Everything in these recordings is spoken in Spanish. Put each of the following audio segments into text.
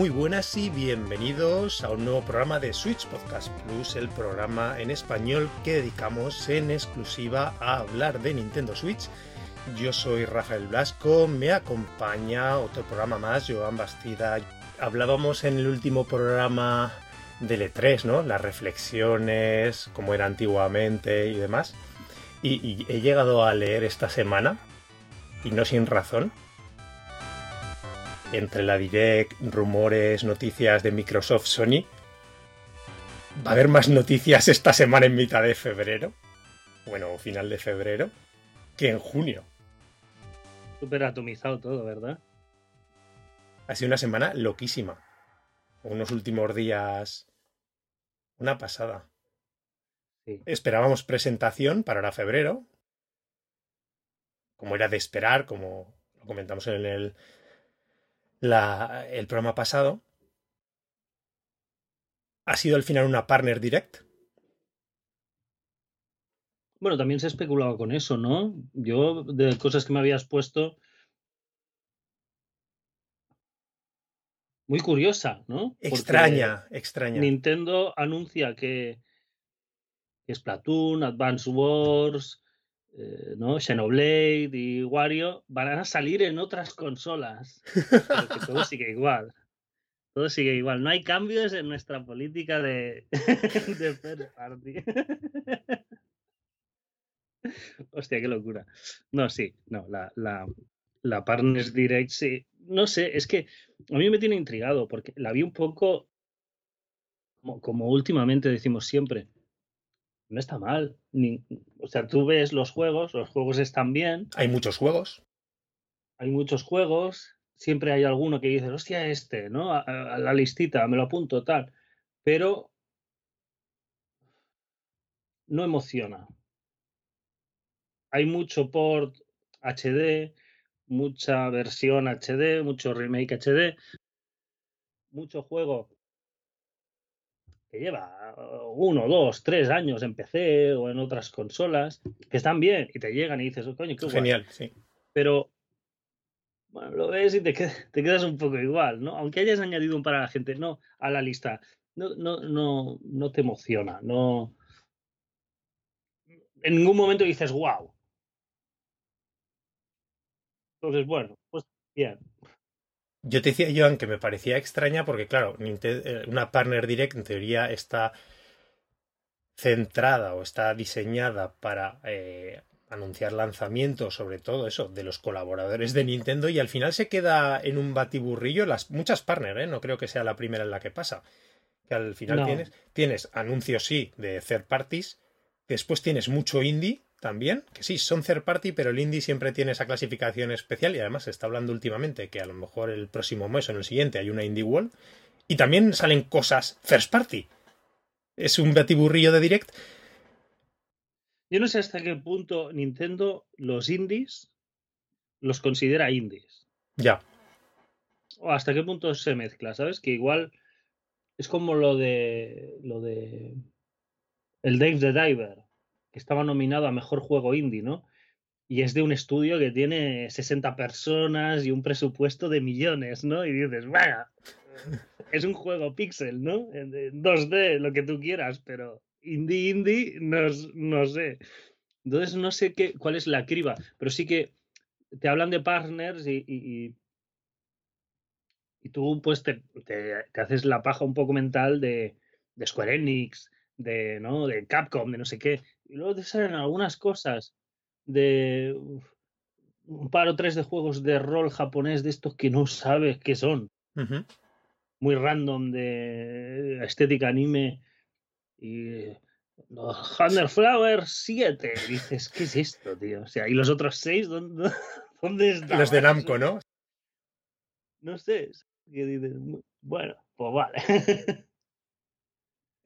Muy buenas y bienvenidos a un nuevo programa de Switch Podcast Plus, el programa en español que dedicamos en exclusiva a hablar de Nintendo Switch. Yo soy Rafael Blasco, me acompaña otro programa más, Joan Bastida. Hablábamos en el último programa del E3, ¿no? Las reflexiones, cómo era antiguamente y demás. Y, y he llegado a leer esta semana, y no sin razón, entre la Direct, rumores, noticias de Microsoft, Sony. Va a haber más noticias esta semana en mitad de febrero, bueno, final de febrero, que en junio. Súper atomizado todo, ¿verdad? Ha sido una semana loquísima. Unos últimos días. Una pasada. Sí. Esperábamos presentación para ahora febrero. Como era de esperar, como lo comentamos en el, la, el programa pasado. Ha sido al final una partner direct. Bueno, también se ha especulado con eso, ¿no? Yo, de cosas que me habías puesto. Muy curiosa, ¿no? Porque Extraña, extraña. Nintendo anuncia que, que Splatoon, Advance Wars, eh, ¿no? Xenoblade y Wario van a salir en otras consolas. Pero que todo sigue igual. Todo sigue igual. No hay cambios en nuestra política de, de party. Hostia, qué locura. No, sí, no, la, la, la Partners Direct, sí. No sé, es que a mí me tiene intrigado porque la vi un poco como últimamente decimos siempre. No está mal. Ni, o sea, tú ves los juegos, los juegos están bien, Hay muchos juegos. hay muchos juegos, siempre hay alguno que dices, hostia, este, ¿no? A, a la listita, me lo apunto, tal. Pero no emociona. Hay mucho port HD, mucha versión HD, mucho remake HD, mucho juego que lleva uh, uno, dos, tres años en PC o en otras consolas, que están bien y te llegan y dices, oh, coño, qué guay. Genial, sí. Pero bueno, lo ves y te, te quedas un poco igual, ¿no? Aunque hayas añadido un para la gente, no, a la lista, no, no, no, no te emociona, no. En ningún momento dices, wow. Entonces, bueno, pues bien. Yo te decía, Joan, que me parecía extraña porque, claro, eh, una Partner Direct en teoría está centrada o está diseñada para eh, anunciar lanzamientos, sobre todo eso, de los colaboradores de Nintendo y al final se queda en un batiburrillo las muchas partner, ¿eh? No creo que sea la primera en la que pasa. Que al final No. tienes, tienes anuncios, sí, de third parties, después tienes mucho indie también, que sí, son third party, pero el indie siempre tiene esa clasificación especial y además se está hablando últimamente que a lo mejor el próximo mes o en el siguiente hay una indie wall y también salen cosas first party. Es un batiburrillo de direct. Yo no sé hasta qué punto Nintendo los indies los considera indies. Ya, O hasta qué punto se mezcla, ¿sabes? Que igual es como lo de lo de el Dave the Diver, que estaba nominado a mejor juego indie, ¿no? Y es de un estudio que tiene 60 personas y un presupuesto de millones, ¿no? Y dices, vaya, es un juego pixel, ¿no? En en 2D, lo que tú quieras, pero indie, indie, no, no sé. Entonces no sé qué, cuál es la criba, pero sí que te hablan de partners y, y- y- tú pues te, te- te haces la paja un poco mental de, de Square Enix, de, ¿no? de Capcom, de no sé qué. Y luego te salen algunas cosas de uf, un par o tres de juegos de rol japonés de estos que no sabes qué son. Muy random de estética anime. Y Hunter Flower 7. Dices, ¿qué es esto, tío? O sea, ¿y los otros seis? ¿Dónde, dónde están? los de Namco, ¿no? No sé. que dices, bueno, pues vale.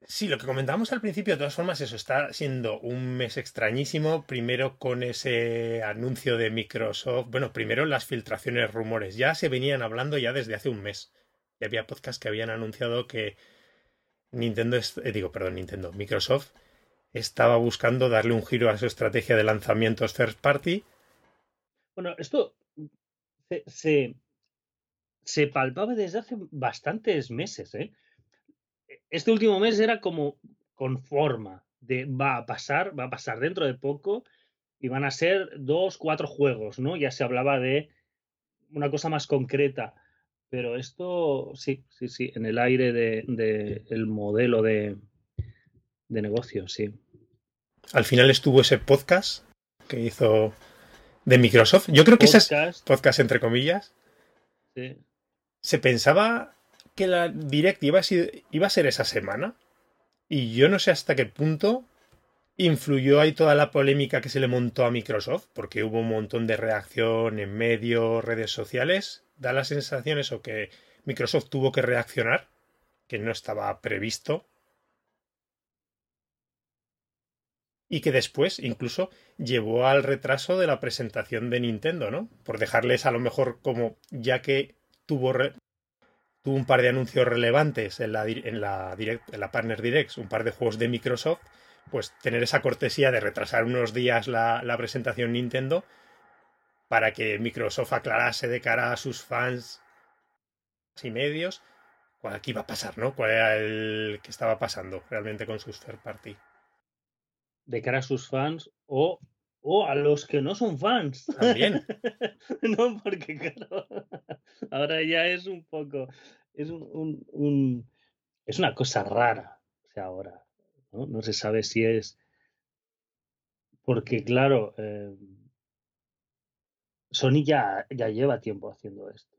Sí, lo que comentábamos al principio, de todas formas, eso está siendo un mes extrañísimo. Primero con ese anuncio de Microsoft. Bueno, primero las filtraciones, rumores. Ya se venían hablando ya desde hace un mes. Ya había podcasts que habían anunciado que Nintendo, eh, digo, perdón, Nintendo, Microsoft estaba buscando darle un giro a su estrategia de lanzamientos third party. Bueno, esto se, se, se palpaba desde hace bastantes meses. ¿eh? Este último mes era como con forma de va a pasar, va a pasar dentro de poco y van a ser dos, cuatro juegos, ¿no? Ya se hablaba de una cosa más concreta, pero esto sí, sí, sí, en el aire del de, el modelo de, de negocio, sí. Al final estuvo ese podcast que hizo de Microsoft. Yo creo que ese es podcast entre comillas. Sí. Se pensaba que la Direct iba a, ser, esa semana. Y yo no sé hasta qué punto influyó ahí toda la polémica que se le montó a Microsoft, porque hubo un montón de reacción en medios, redes sociales. Da la sensación eso que Microsoft tuvo que reaccionar, que no estaba previsto. Y que después incluso llevó al retraso de la presentación de Nintendo, ¿no? Por dejarles a lo mejor como, ya que tuvo, tuvo un par de anuncios relevantes en la, en la, direct, en la Partner Direct, un par de juegos de Microsoft, pues tener esa cortesía de retrasar unos días la, la presentación Nintendo para que Microsoft aclarase de cara a sus fans y medios cuál iba a pasar, ¿no? Cuál era el que estaba pasando realmente con sus third party. De cara a sus fans o, o a los que no son fans. También. no, porque claro, ahora ya es un poco, es un, un, un es una cosa rara, o sea, ahora ¿no? se sabe si es porque, claro, eh, Sony ya, ya lleva tiempo haciendo esto.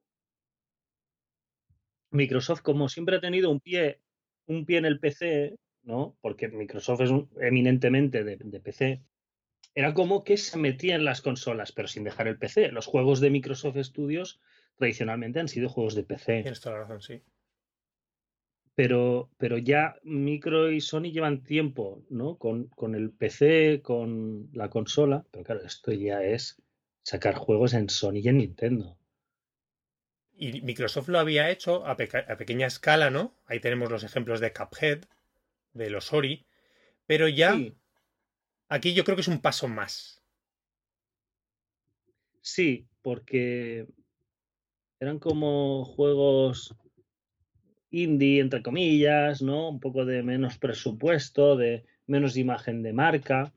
Microsoft, como siempre ha tenido un pie, un pie en el PC, ¿no? Porque Microsoft es eminentemente de, de, PC, era como que se metía en las consolas, pero sin dejar el PC. Los juegos de Microsoft Studios tradicionalmente han sido juegos de PC. Tienes toda la razón, sí pero, pero ya Micro y Sony llevan tiempo, ¿no? Con, con, el PC, con la consola, pero claro, esto ya es sacar juegos en Sony y en Nintendo. Y Microsoft lo había hecho a, a pequeña escala, ¿no? Ahí tenemos los ejemplos de Cuphead, de los Ori, pero ya sí. Aquí yo creo que es un paso más. Sí, porque eran como juegos indie, entre comillas, ¿no? Un poco de menos presupuesto, de menos imagen de marca.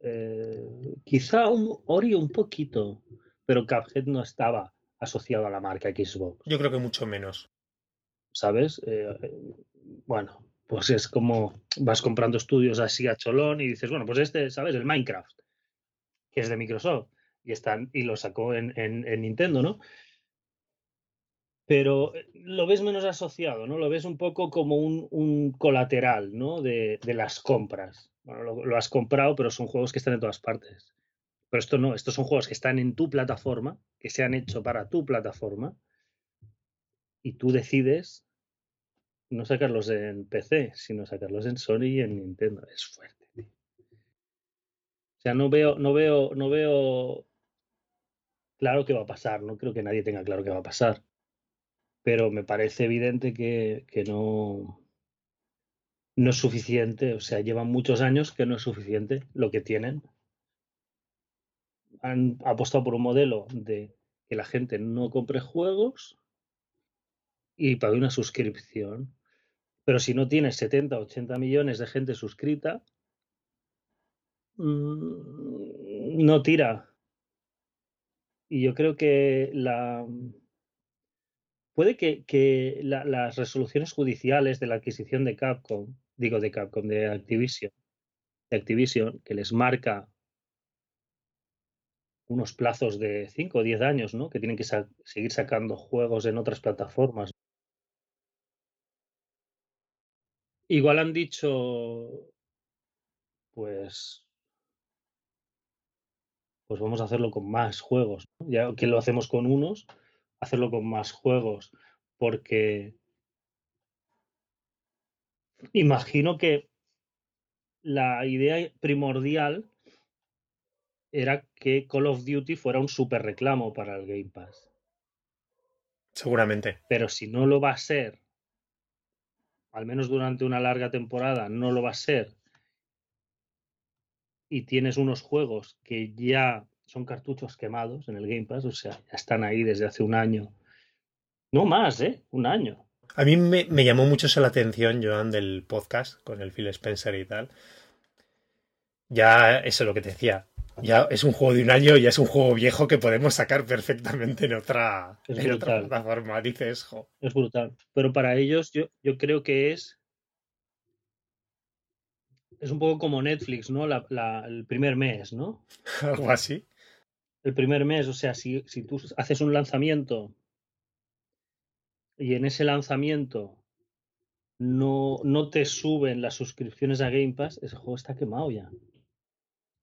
Eh, quizá un Ori un poquito, pero Cuphead no estaba asociado a la marca Xbox. Yo creo que mucho menos. ¿Sabes? Eh, bueno, pues es como vas comprando estudios así a cholón y dices, bueno, pues este, ¿sabes? El Minecraft, que es de Microsoft, y, están, y lo sacó en, en, en Nintendo, ¿no? pero eh, lo ves menos asociado, ¿no? Lo ves un poco como un, un colateral, ¿no? De, de, las compras. Bueno, lo, lo, has comprado, pero son juegos que están en todas partes. Pero esto no, estos son juegos que están en tu plataforma, que se han hecho para tu plataforma, y tú decides no sacarlos en PC, sino sacarlos en Sony y en Nintendo. Es fuerte. O sea, no veo, no veo, no veo claro qué va a pasar. No creo que nadie tenga claro qué va a pasar pero me parece evidente que, que, no, no es suficiente, o sea, llevan muchos años que no es suficiente lo que tienen. Han apostado por un modelo de que la gente no compre juegos y pague una suscripción. Pero si no tienes 70, 80 millones de gente suscrita, mmm, no tira. Y yo creo que la, puede que, que la, las resoluciones judiciales de la adquisición de Capcom, digo de Capcom, de Activision, de Activision, que les marca unos plazos de 5 o 10 años, ¿no? Que tienen que seguir sacando juegos en otras plataformas. Igual han dicho, pues, pues vamos a hacerlo con más juegos. Ya que lo hacemos con unos, hacerlo con más juegos, porque imagino que la idea primordial era que Call of Duty fuera un super reclamo para el Game Pass. Seguramente. Pero si no lo va a ser, al menos durante una larga temporada, no lo va a ser, y tienes unos juegos que ya son cartuchos quemados en el Game Pass, o sea, ya están ahí desde hace un año. No más, ¿eh? Un año. A mí me, llamó mucho la atención, Joan, del podcast con el Phil Spencer y tal. Ya, eso es lo que te decía. Ya es un juego de un año, ya es un juego viejo que podemos sacar perfectamente en otra, en plataforma. Dices, jo, Es brutal. Pero para ellos yo, yo creo que es... Es un poco como Netflix, ¿no? La- la- el primer mes, ¿no? algo así. El primer mes, o sea, si, si tú haces un lanzamiento y en ese lanzamiento no, no te suben las suscripciones a Game Pass, ese juego está quemado ya.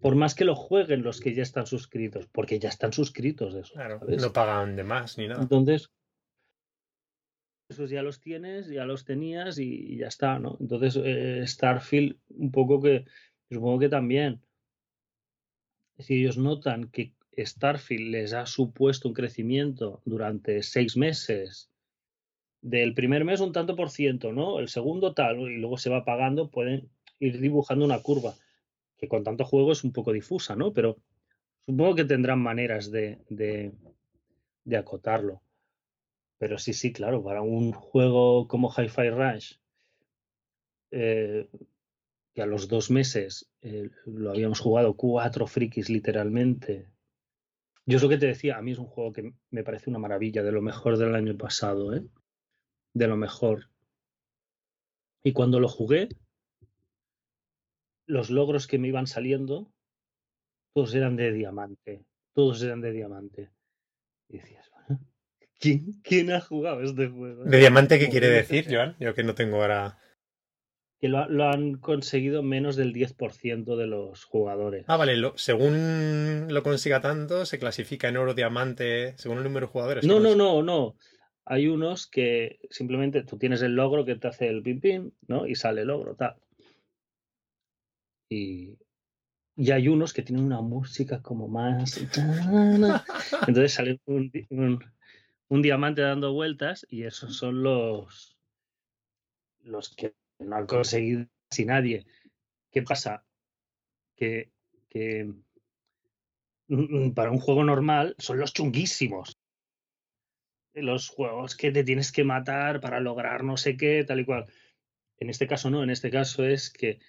Por más que lo jueguen los que ya están suscritos, porque ya están suscritos de eso. Claro, ¿sabes? no pagan de más ni nada. Entonces, esos ya los tienes, ya los tenías y, y ya está, ¿no? Entonces, eh, Starfield, un poco que, supongo que también, si ellos notan que Starfield les ha supuesto un crecimiento durante seis meses, del primer mes un tanto por ciento, ¿no? El segundo tal, y luego se va pagando, pueden ir dibujando una curva, que con tanto juego es un poco difusa, ¿no? Pero supongo que tendrán maneras de, acotarlo. Pero sí, sí, claro, para un juego como Hi-Fi Rush, eh, que a los dos meses eh, lo habíamos jugado cuatro frikis literalmente. Yo es lo que te decía, a mí es un juego que me parece una maravilla, de lo mejor del año pasado, ¿eh? De lo mejor. Y cuando lo jugué, los logros que me iban saliendo, todos eran de diamante. Todos eran de diamante. Y decías, bueno, ¿quién, quién ha jugado este juego? ¿De diamante qué quiere decir, Joan? Yo que no tengo ahora. Que lo, ha- lo han conseguido menos del 10% de los jugadores. Ah, vale, lo- según lo consiga tanto, se clasifica en oro, diamante, según el número de jugadores. No, ¿Cómo no, no, no. Hay unos que simplemente tú tienes el logro que te hace el pim pim, ¿no? Y sale el logro, tal. Y, y hay unos que tienen una música como más. Entonces sale un, un- diamante dando vueltas y esos son los, los que no han conseguido casi nadie. ¿Qué pasa? Que, que mm, para un juego normal son los chunguísimos. Los juegos que te tienes que matar para lograr no sé qué, tal y cual. En este caso no, en este caso es que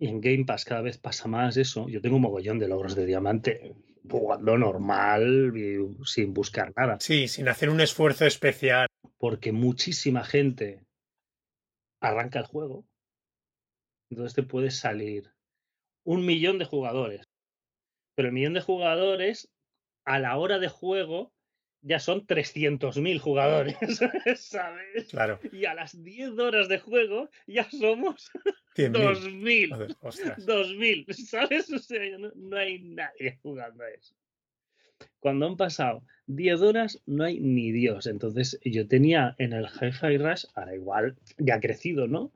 en Game Pass cada vez pasa más eso. Yo tengo un mogollón de logros de diamante jugando normal y sin buscar nada. Sí, sin hacer un esfuerzo especial. Porque muchísima gente arranca el juego. Entonces te puede salir un millón de jugadores. Pero el millón de jugadores, a la hora de juego, ya son 300.000 jugadores, ¿sabes? Claro, Y a las 10 horas de juego ya somos 100.000. 2.000. Joder, ostras. 2000, ¿sabes? O sea, no, no hay nadie jugando a eso. Cuando han pasado 10 horas, no hay ni Dios. Entonces, yo tenía en el Hi-Fi Rush, ahora igual ya ha crecido, ¿no?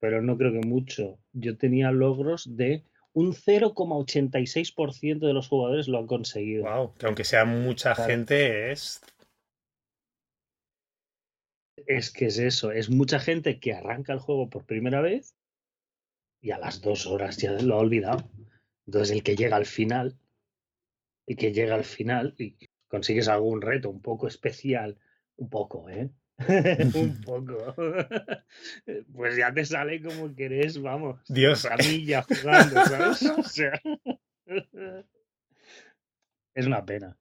Pero no creo que mucho. Yo tenía logros de un 0,86% de los jugadores lo han conseguido. Wow, que aunque sea mucha Claro. gente, es. Es que es eso, es mucha gente que arranca el juego por primera vez y a las dos horas ya lo ha olvidado. Entonces el que llega al final, el que llega al final y consigues algún reto un poco especial, un poco, ¿eh? un poco. pues ya te sale como que eres, vamos, Dios. jugando, ¿sabes? O sea, es una pena.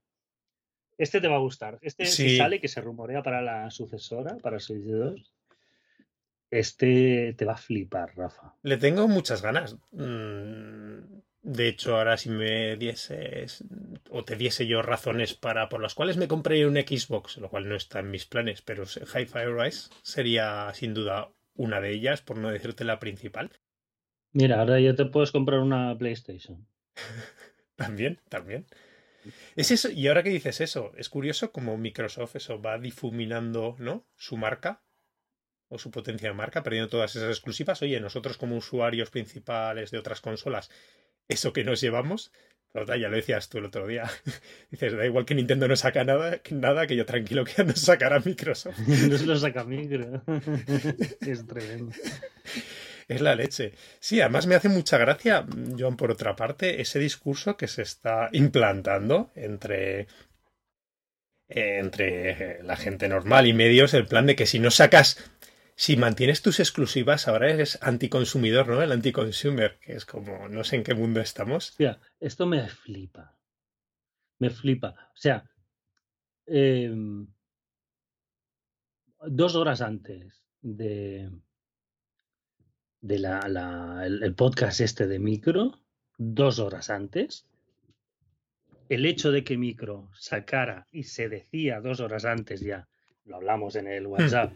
Este te va a gustar. Este Sí. sale, que se rumorea para la sucesora, para Switch 2. Este te va a flipar, Rafa. Le tengo muchas ganas. Mm, De hecho, ahora si me dieses o te diese yo razones para por las cuales me compré un Xbox, lo cual no está en mis planes, pero Hi-Fi Rise sería sin duda una de ellas, por no decirte la principal. Mira, ahora ya te puedes comprar una PlayStation. También, también. Es eso, y ahora que dices eso, es curioso como Microsoft eso va difuminando, ¿no? Su marca o su potencia de marca, perdiendo todas esas exclusivas. Oye, nosotros como usuarios principales de otras consolas, eso que nos llevamos, total, ya lo decías tú el otro día. Dices, da igual que Nintendo no saca nada, que nada, que yo tranquilo que no sacará Microsoft. no se lo saca micro. es tremendo. Es la leche. Sí, además me hace mucha gracia, Joan, por otra parte, ese discurso que se está implantando entre, eh, entre la gente normal y medios el plan de que si no sacas, si mantienes tus exclusivas, ahora eres anticonsumidor, ¿no? El anticonsumer, que es como, no sé en qué mundo estamos. Hostia, esto me flipa. Me flipa. O sea, em, dos horas antes de, de la, la- el, el podcast este de Micro, dos horas antes, el hecho de que Micro sacara y se decía dos horas antes ya, lo hablamos en el WhatsApp,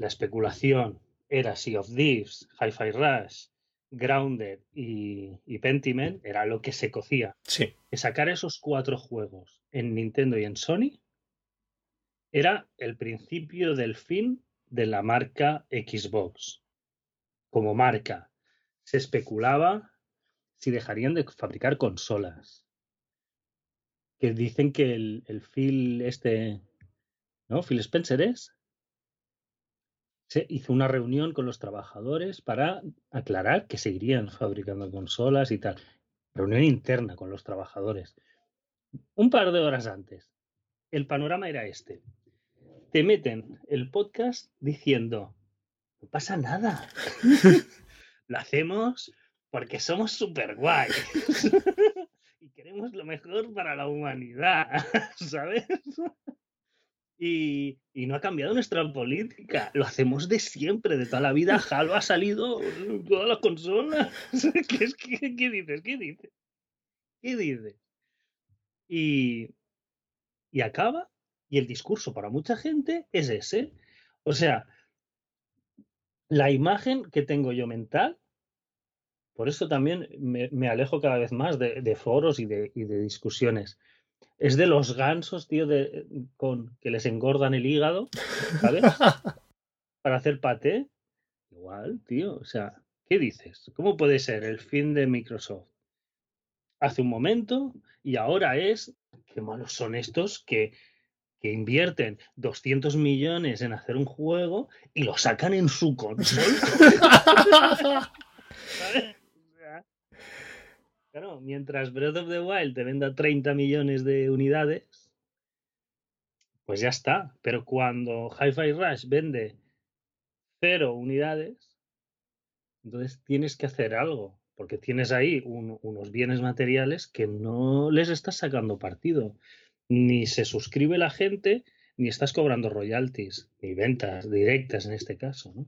la especulación era Sea of Thieves, Hi-Fi Rush, Grounded y, y Pentiment, era lo que se cocía. Sí, Que sacar esos cuatro juegos en Nintendo y en Sony era el principio del fin de la marca Xbox. Como marca, se especulaba si dejarían de fabricar consolas. Que dicen que el, el Phil este, ¿no? Phil Spencer es. Se hizo una reunión con los trabajadores para aclarar que seguirían fabricando consolas y tal. Reunión interna con los trabajadores. Un par de horas antes. El panorama era este. Te meten el podcast diciendo, no pasa nada. Lo hacemos porque somos súper guay. y queremos lo mejor para la humanidad, ¿sabes? Y, y no ha cambiado nuestra política. Lo hacemos de siempre, de toda la vida. Halo ha salido en todas las consolas. ¿Qué, es- qué- qué dices? ¿Qué dices? ¿Qué dices? Y, y acaba, y el discurso para mucha gente es ese. O sea, la imagen que tengo yo mental, por eso también me, me alejo cada vez más de, de foros y de, y de discusiones. Es de los gansos, tío, de, con, que les engordan el hígado, ¿sabes? Para hacer paté. Igual, tío. O sea, ¿qué dices? ¿Cómo puede ser el fin de Microsoft? Hace un momento y ahora es, qué malos son estos que, que invierten 200 millones en hacer un juego y lo sacan en su consola. ¿sabes? Claro, mientras Breath of the Wild te venda 30 millones de unidades, pues ya está. Pero cuando Hi-Fi Rush vende cero unidades, entonces tienes que hacer algo, porque tienes ahí un- unos bienes materiales que no les estás sacando partido. Ni se suscribe la gente, ni estás cobrando royalties, ni ventas directas en este caso, ¿no?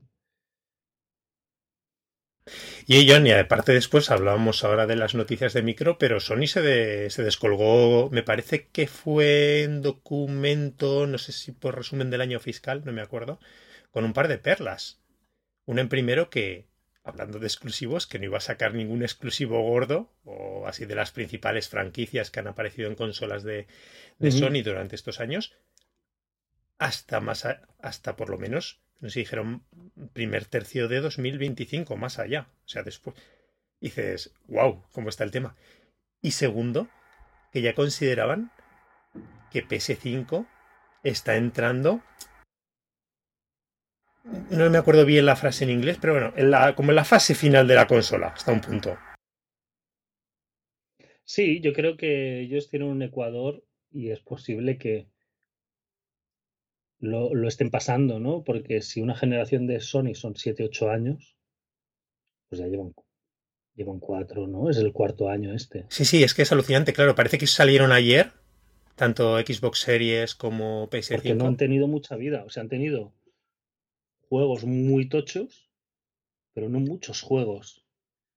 Y John, y aparte después hablábamos ahora de las noticias de micro, pero Sony se, de- se descolgó, me parece que fue en documento, no sé si por resumen del año fiscal, no me acuerdo, con un par de perlas. Una en primero que, hablando de exclusivos, que no iba a sacar ningún exclusivo gordo, o así de las principales franquicias que han aparecido en consolas de. Sony durante estos años, hasta más, a- hasta por lo menos, no sé si dijeron primer tercio de 2025, más allá. O sea, después dices, wow, ¿cómo está el tema? Y segundo, que ya consideraban que PS5 está entrando. No me acuerdo bien la frase en inglés, pero bueno, en la, como en la fase final de la consola, hasta un punto. Sí, yo creo que ellos tienen un Ecuador y es posible que lo, lo estén pasando, ¿no? Porque si una generación de Sony son 7, 8 años, pues ya llevan, llevan 4, ¿no? Es el cuarto año este. Sí, sí, es que es alucinante, claro, parece que salieron ayer, tanto Xbox Series como PS5. Porque no han tenido mucha vida. O sea, han tenido juegos muy tochos, pero no muchos juegos.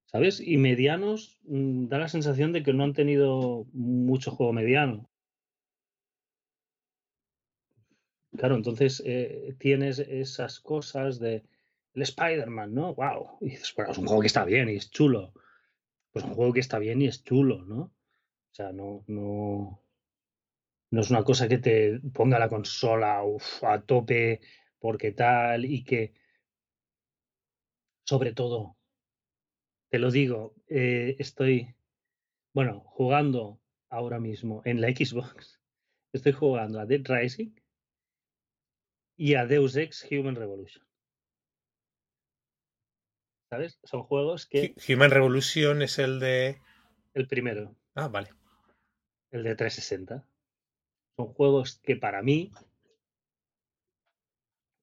¿Sabes? Y medianos, mm, da la sensación de que no han tenido mucho juego mediano. Claro, entonces eh, tienes esas cosas de el Spider-Man, ¿no? ¡Wow! Y dices, es un juego que está bien y es chulo. Pues un juego que está bien y es chulo, ¿no? O sea, no, no, no es una cosa que te ponga la consola a tope porque tal y que, sobre todo, te lo digo, eh, estoy, bueno, jugando ahora mismo en la Xbox, estoy jugando a Dead Rising y a Deus Ex Human Revolution. ¿Sabes? Son juegos que Hu- Human Revolution es el de. el primero, Ah, vale. el de 360. Son juegos que para mí,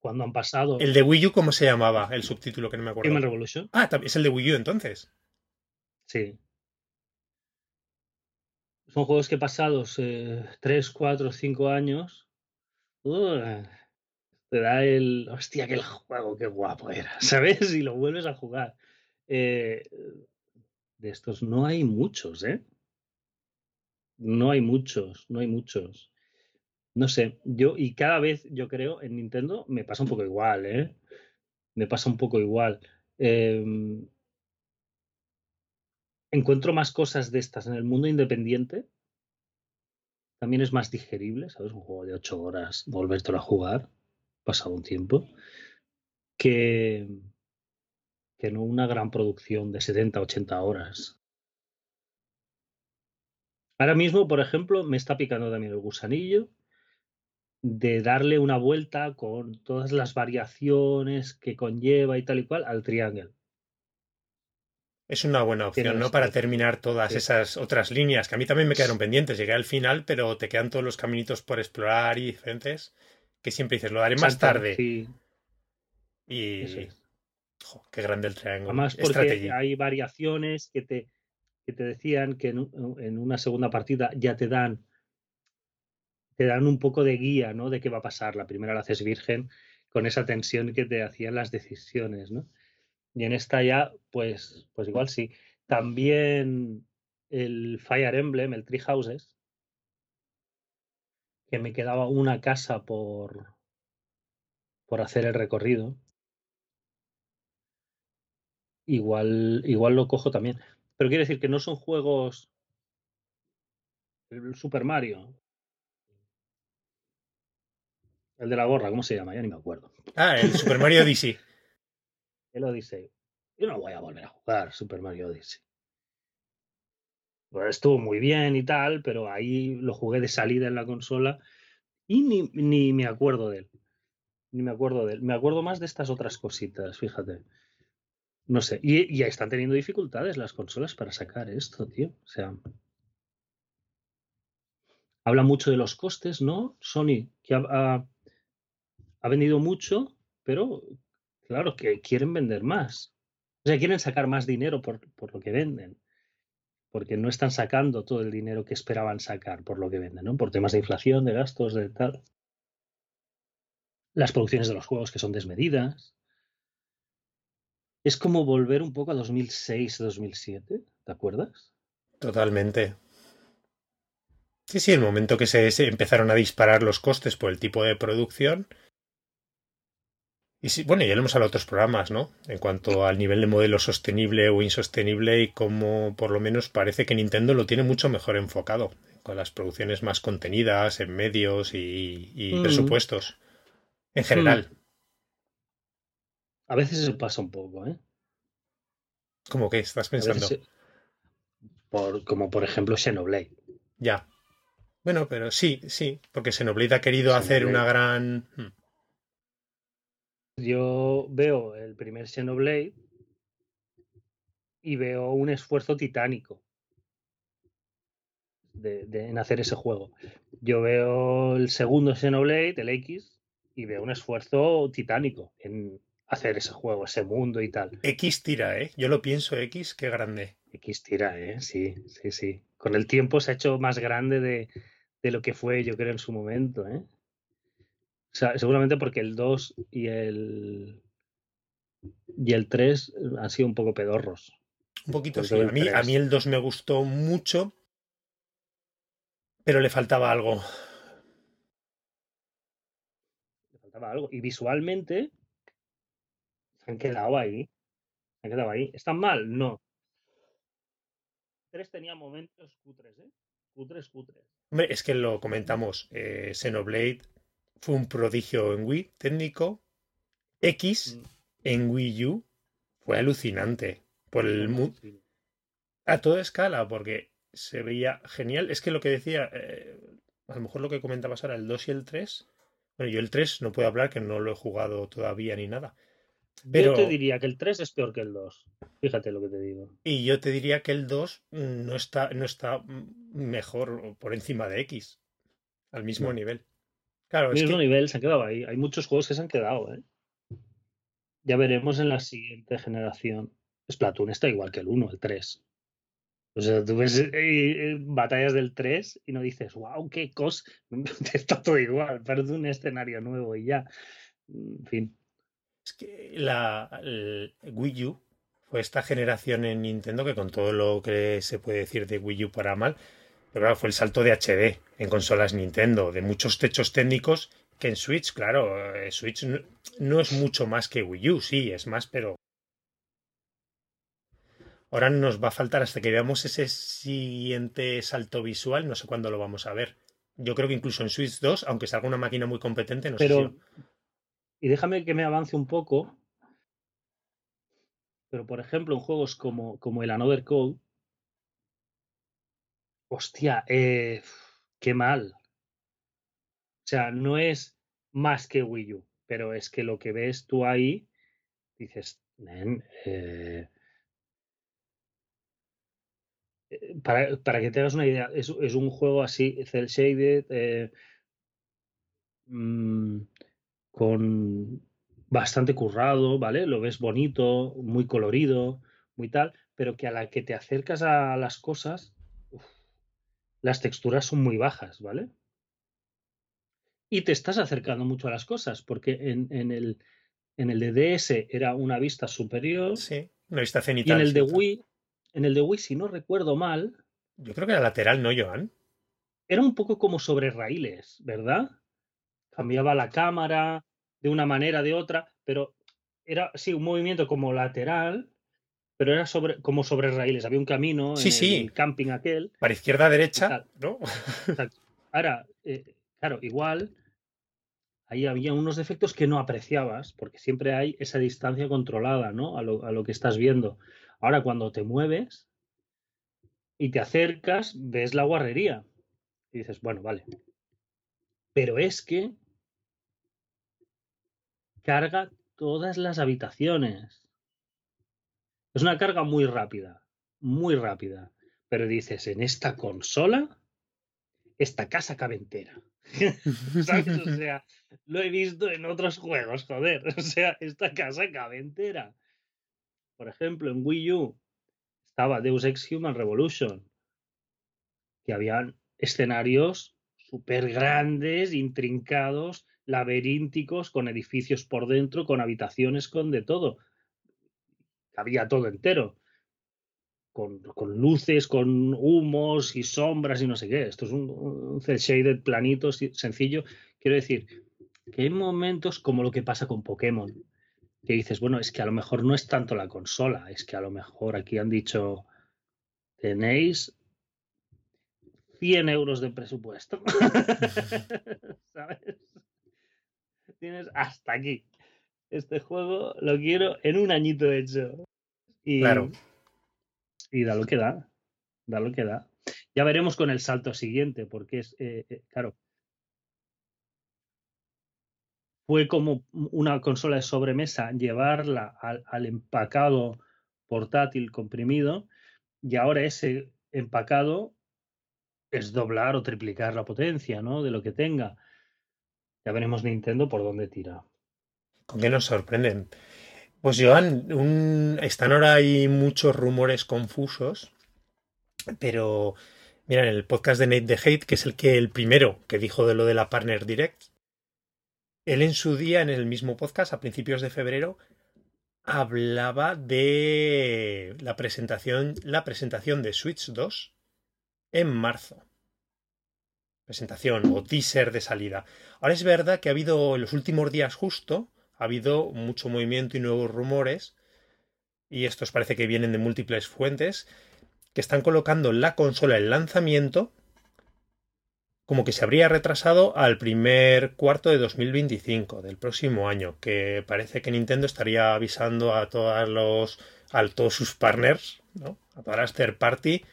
cuando han pasado. ¿El de Wii U cómo se llamaba? El subtítulo que no me acuerdo. Human Revolution. Ah, es el de Wii U entonces. Sí. Son juegos que pasados 3, 4, 5 años. Te da el. Hostia, que el juego, qué guapo era. ¿Sabes? Y lo vuelves a jugar. Eh, de estos no hay muchos, ¿eh? No hay muchos, no hay muchos. No sé, yo, y cada vez yo creo en Nintendo me pasa un poco igual, ¿eh? Me pasa un poco igual. Em, encuentro más cosas de estas en el mundo independiente. También es más digerible, ¿sabes? Un juego de ocho horas, volvértelo a jugar, pasado un tiempo, que, que no una gran producción de 70, 80 horas. Ahora mismo, por ejemplo, me está picando también el gusanillo de darle una vuelta con todas las variaciones que conlleva y tal y cual al Triangle. Es una buena opción, ¿no? Para terminar todas esas otras líneas que a mí también me quedaron pendientes. Llegué al final, pero te quedan todos los caminitos por explorar y diferentes que siempre dices, lo daré más tarde. Sí. Y qué grande el triángulo. Además, porque hay variaciones que te, que te decían que en, una segunda partida ya te dan te dan un poco de guía, ¿no? De qué va a pasar. La primera la haces virgen con esa tensión que te hacían las decisiones, ¿no? Y en esta ya, pues, pues igual sí. También el Fire Emblem, el Tree Houses, que me quedaba una casa por, por hacer el recorrido. Igual, igual lo cojo también. Pero quiere decir que no son juegos. El Super Mario. El de la gorra, ¿cómo se llama? Ya ni me acuerdo. Ah, el Super Mario Odyssey. el Odyssey. Yo no voy a volver a jugar Super Mario Odyssey. Bueno, estuvo muy bien y tal, pero ahí lo jugué de salida en la consola y ni, ni me acuerdo de él. Ni me acuerdo de él. Me acuerdo más de estas otras cositas, fíjate. No sé. Y ya están teniendo dificultades las consolas para sacar esto, tío. O sea. Habla mucho de los costes, ¿no? Sony, que ha, ha vendido mucho, pero claro, que quieren vender más. O sea, quieren sacar más dinero por, por, lo que venden. Porque no están sacando todo el dinero que esperaban sacar por lo que venden, ¿no? Por temas de inflación, de gastos, de tal. Las producciones de los juegos que son desmedidas. Es como volver un poco a 2006-2007, ¿te acuerdas? Totalmente. Sí, sí, el momento que se, empezaron a disparar los costes por el tipo de producción. Y sí, bueno, ya lo hemos hablado otros programas, ¿no? En cuanto al nivel de modelo sostenible o insostenible y cómo por lo menos parece que Nintendo lo tiene mucho mejor enfocado, con las producciones más contenidas, en medios y, mm. presupuestos. En general. Mm. A veces se pasa un poco, ¿eh? ¿Cómo que estás pensando? Por, como por ejemplo Xenoblade. Ya. Bueno, pero sí, sí, porque Xenoblade ha querido hacer una gran. Hmm. Yo veo el primer Xenoblade y veo un esfuerzo titánico de, en hacer ese juego. Yo veo el segundo Xenoblade, el X, y veo un esfuerzo titánico en hacer ese juego, ese mundo y tal. X tira, ¿eh? Yo lo pienso, X, qué grande. X tira, ¿eh? Sí, sí, sí. Con el tiempo se ha hecho más grande de, de lo que fue, yo creo, en su momento, ¿eh? O sea, seguramente porque el 2 y el y el 3 han sido un poco pedorros. Un poquito, sí. A mí, a mí el 2 me gustó mucho, pero le faltaba algo. Le faltaba algo. Y visualmente se han quedado ahí. Se han quedado ahí. ¿Están mal? No. 3 tenía momentos cutres, ¿eh? Cutres, cutres. Hombre, es que lo comentamos. Eh, Xenoblade fue un prodigio en Wii técnico. X mm. en Wii U fue alucinante. Por el A toda escala, porque se veía genial. Es que lo que decía, eh, a lo mejor lo que comentabas ahora, el 2 y el 3. Bueno, yo el 3 no puedo hablar que no lo he jugado todavía ni nada. Pero... Yo te diría que el 3 es peor que el 2. Fíjate lo que te digo. Y yo te diría que el 2 no está, no está mejor por encima de X. al mismo nivel. Claro, es mismo que, nivel se han quedado ahí. Hay muchos juegos que se han quedado, ¿eh? Ya veremos en la siguiente generación. Splatoon está igual que el 1, el 3. O sea, tú ves eh, eh, batallas del 3 y no dices, wow, qué cosa. Está todo igual, parece un escenario nuevo y ya. En fin. es que la el Wii U fue esta generación en Nintendo que con todo lo que se puede decir de Wii U para mal, pero claro, fue el salto de HD en consolas Nintendo, de muchos techos técnicos que en Switch, claro, eh, Switch no, no es mucho más que Wii U, sí, es más, pero ahora nos va a faltar hasta que veamos ese siguiente salto visual, no sé cuándo lo vamos a ver. Yo creo que incluso en Switch 2, aunque salga una máquina muy competente, no sé Pero, si... y déjame que me avance un poco. Pero, por ejemplo, en juegos como, como el Another Code, hostia, eh, qué mal. O sea, no es más que Wii U, pero es que lo que ves tú ahí, dices, "Nen, eh, eh, para, para que te hagas una idea, es, un juego así, cel shaded, mm, con bastante currado, ¿vale? Lo ves bonito, muy colorido, muy tal, pero que a la que te acercas a las cosas, las texturas son muy bajas, ¿vale? Y te estás acercando mucho a las cosas, porque en, en el, en el de DS era una vista superior Sí, una vista y en cenital. el de. Wii, en el de Wii, si no recuerdo mal, Yo creo que era lateral, ¿no, Joan? era un poco como sobre raíles, ¿verdad? Cambiaba la cámara de una manera, de otra, pero era, sí, un movimiento como lateral, pero era sobre, como sobre raíles. Había un camino Sí, en sí. el camping aquel. Para izquierda, derecha, Tal. ¿no? Exacto. Ahora, eh, claro, igual ahí había unos defectos que no apreciabas, porque siempre hay esa distancia controlada, ¿no? A lo, a lo que estás viendo. Ahora, cuando te mueves y te acercas, ves la guarrería. Y dices, bueno, vale. Pero es que carga todas las habitaciones. Es una carga muy rápida, muy rápida. Pero dices, en esta consola, esta casa cabe entera. O sea, lo he visto en otros juegos, joder. O sea, esta casa cabe entera. Por ejemplo, en Wii U estaba Deus Ex Human Revolution, que habían escenarios súper grandes, intrincados, laberínticos, con edificios por dentro, con habitaciones, con de todo. Había todo entero. Con, con luces, con humos y sombras y no sé qué. Esto es un, un cel shaded planito, sencillo. Quiero decir que hay momentos como lo que pasa con Pokémon, que dices, bueno, es que a lo mejor no es tanto la consola, es que a lo mejor aquí han dicho, tenéis 100 euros de presupuesto. ¿Sabes? Tienes hasta aquí. Este juego lo quiero en un añito hecho. Y, Claro. y da lo que da. Da lo que da. Ya veremos con el salto siguiente, porque es, eh, eh, claro, fue como una consola de sobremesa llevarla al, al empacado portátil comprimido y ahora ese empacado es doblar o triplicar la potencia, ¿no? De lo que tenga. Ya veremos Nintendo por dónde tira. ¿Con qué nos sorprenden? Pues Joan, un... están ahora hay muchos rumores confusos, pero mira, en el podcast de Nate the Hate, que es el que el primero que dijo de lo de la Partner Direct, él en su día, en el mismo podcast, a principios de febrero, hablaba de la presentación, la presentación de Switch 2 en marzo. Presentación o teaser de salida. Ahora es verdad que ha habido en los últimos días justo, ha habido mucho movimiento y nuevos rumores, y estos parece que vienen de múltiples fuentes, que están colocando la consola en lanzamiento como que se habría retrasado al primer cuarto de 2025 del próximo año, que parece que Nintendo estaría avisando a todos los a todos sus partners, ¿no? a todas las third party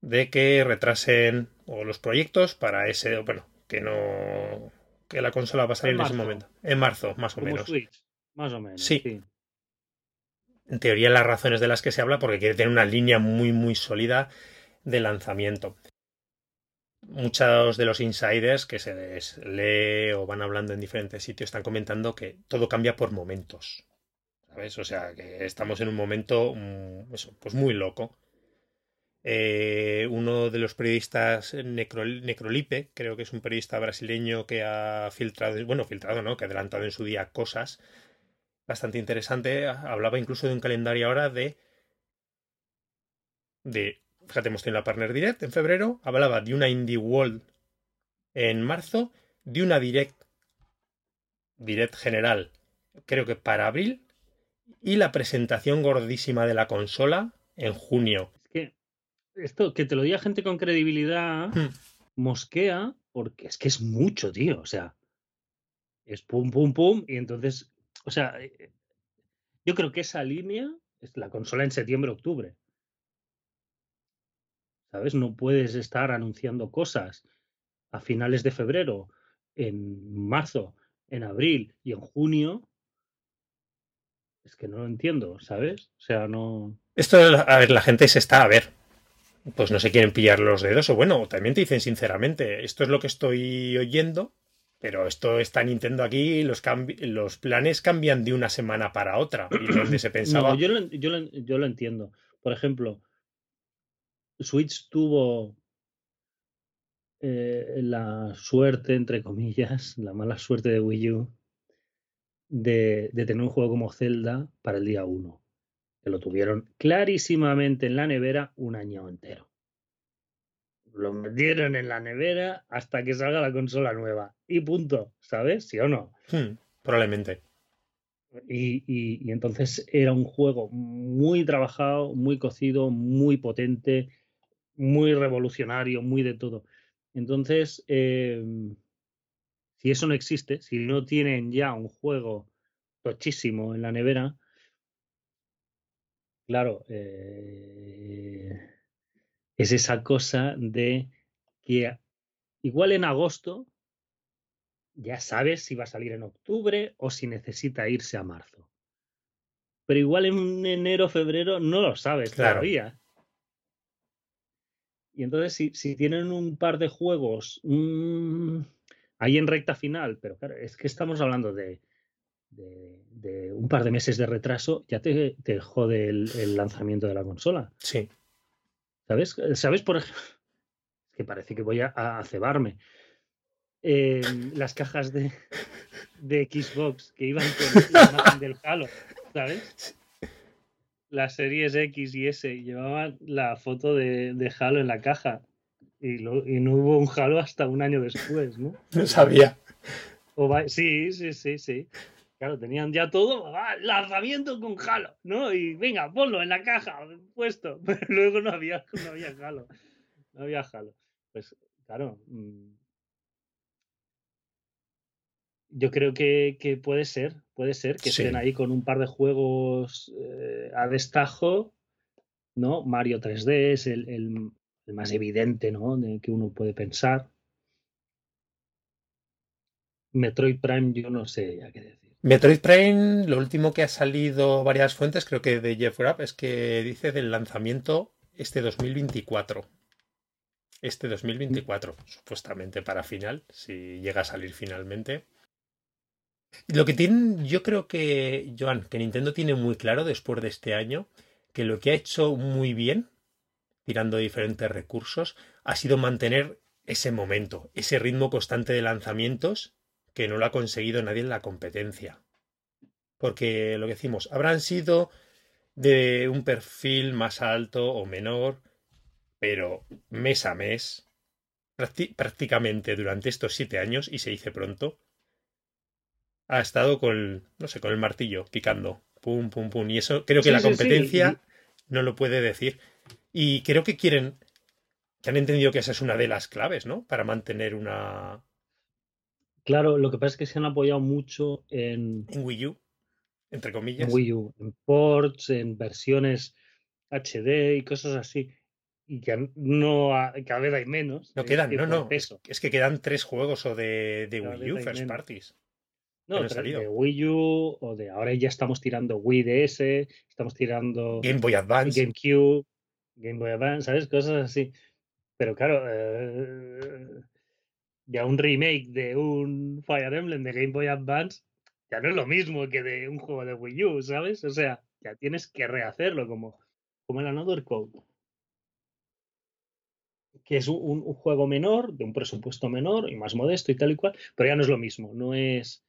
de que retrasen o los proyectos para ese, bueno, que no que la consola va a salir en, En ese momento, en marzo más o Como menos. Switch, más o menos. Sí. sí. En teoría las razones de las que se habla porque quiere tener una línea muy muy sólida de lanzamiento. muchos de los insiders que se les lee o van hablando en diferentes sitios están comentando que todo cambia por momentos. ¿Sabes? O sea, que estamos en un momento mm, pues muy loco. Eh, uno de los periodistas, Necrolipe, creo que es un periodista brasileño que ha filtrado, bueno, filtrado, ¿no? Que ha adelantado en su día cosas bastante interesante. Hablaba incluso de un calendario ahora de. de. Fíjate, hemos tenido la Partner Direct en febrero. Hablaba de una Indie World en marzo, de una Direct. Direct general, creo que para abril. Y la presentación gordísima de la consola en junio. Esto, que te lo diga gente con credibilidad, hmm. mosquea, porque es que es mucho, tío. O sea, es pum, pum, pum. Y entonces o sea, eh, yo creo que esa línea es la consola en septiembre-octubre. ¿Sabes? No puedes estar anunciando cosas a finales de febrero, en marzo, en abril y en junio. Es que no lo entiendo, ¿sabes? O sea, no. Esto, a ver, la gente se está a ver. Pues no se quieren pillar los dedos, o bueno, también te dicen sinceramente, esto es lo que estoy oyendo, pero esto está Nintendo aquí, los, los planes cambian de una semana para otra. Y donde se pensaba. yo, lo, yo, lo, entiendo. Por ejemplo, Switch tuvo eh, la suerte, entre comillas, la mala suerte de Wii U, de, de, tener un juego como Zelda para el día 1. Que lo tuvieron clarísimamente en la nevera un año entero lo metieron en la nevera hasta que salga la consola nueva. Y punto, ¿sabes? ¿Sí o no? Hmm, probablemente. Y, entonces era un juego muy trabajado, muy cocido, muy potente, muy revolucionario, muy de todo. Entonces, em, si eso no existe, si no tienen ya un juego tochísimo en la nevera, claro, eh, es esa cosa de que igual en agosto ya sabes si va a salir en octubre o si necesita irse a marzo. Pero igual en enero, febrero no lo sabes todavía. Y entonces si, si, tienen un par de juegos mm, ahí en recta final, pero claro, es que estamos hablando de, de, un par de meses de retraso, ya te, te jode el lanzamiento de la consola. Sí. ¿Sabes? ¿Sabes por ejemplo? que parece que voy a, cebarme. Em, las cajas de, de, Xbox que iban con la imagen del Halo, ¿sabes? Las series X y S llevaban la foto de, de Halo en la caja y, y, no hubo un Halo hasta un año después, ¿no? No sabía. sí, sí, sí, sí. Claro, tenían ya todo, lanzamiento con Halo, ¿no? Y venga, ponlo en la caja, puesto. Pero luego no había, no había Halo. No había Halo. Pues claro. Mm. Yo creo que, puede ser, puede ser que estén ahí con un par de juegos eh, a destajo, ¿no? Mario 3D es el, el más evidente, ¿no? De que uno puede pensar. Metroid Prime, yo no sé ya qué decir. Metroid Prime, lo último que ha salido varias fuentes, creo que de Jeff Rapp, es que dice del lanzamiento este 2024. Este 2024, supuestamente para final, si llega a salir finalmente. Lo que tienen, yo creo que, Joan, que Nintendo tiene muy claro después de este año, que lo que ha hecho muy bien, tirando diferentes recursos, ha sido mantener ese momento, ese ritmo constante de lanzamientos que no lo ha conseguido nadie en la competencia. Porque lo que decimos, habrán sido de un perfil más alto o menor, pero mes a mes, prácticamente durante estos siete años, y se dice pronto, ha estado con, no sé, con el martillo, picando, pum, pum, pum. Y eso creo que la competencia no lo puede decir. Y creo que quieren, que han entendido que esa es una de las claves, ¿no? Para mantener una, Claro, lo que pasa es que se han apoyado mucho en, en Wii U, entre comillas. En Wii U, en ports, en versiones HD y cosas así. Y que no cada vez hay menos. No quedan, no, no. Es que quedan tres juegos o de, de Wii U First Parties. No, de Wii U o de ahora ya estamos tirando Wii DS, estamos tirando Game Boy Advance, GameCube, Game Boy Advance, ¿sabes? Cosas así. Pero claro, eh, ya un remake de un Fire Emblem de Game Boy Advance ya no es lo mismo que de un juego de Wii U, ¿sabes? O sea, ya tienes que rehacerlo como, como el Another Code. Que es un, juego menor, de un presupuesto menor y más modesto y tal y cual, pero ya no es lo mismo. No es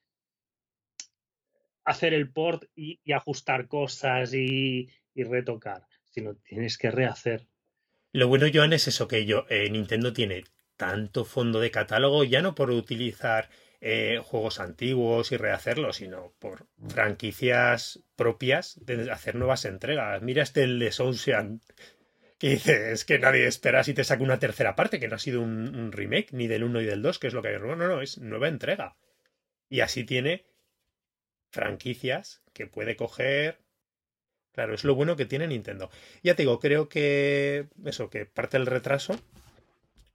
hacer el port y, ajustar cosas y, y, retocar, sino tienes que rehacer. Lo bueno, Joan, es eso que yo, eh, Nintendo tiene tanto fondo de catálogo, ya no por utilizar eh, juegos antiguos y rehacerlos, sino por franquicias propias de hacer nuevas entregas. Mira este el de Ocean, que dice, es que nadie espera si te saca una tercera parte, que no ha sido un, un, remake ni del 1 y del 2, que es lo que hay. No, no, no, es nueva entrega. Y así tiene franquicias que puede coger. Claro, es lo bueno que tiene Nintendo. Ya te digo, creo que eso, que parte del retraso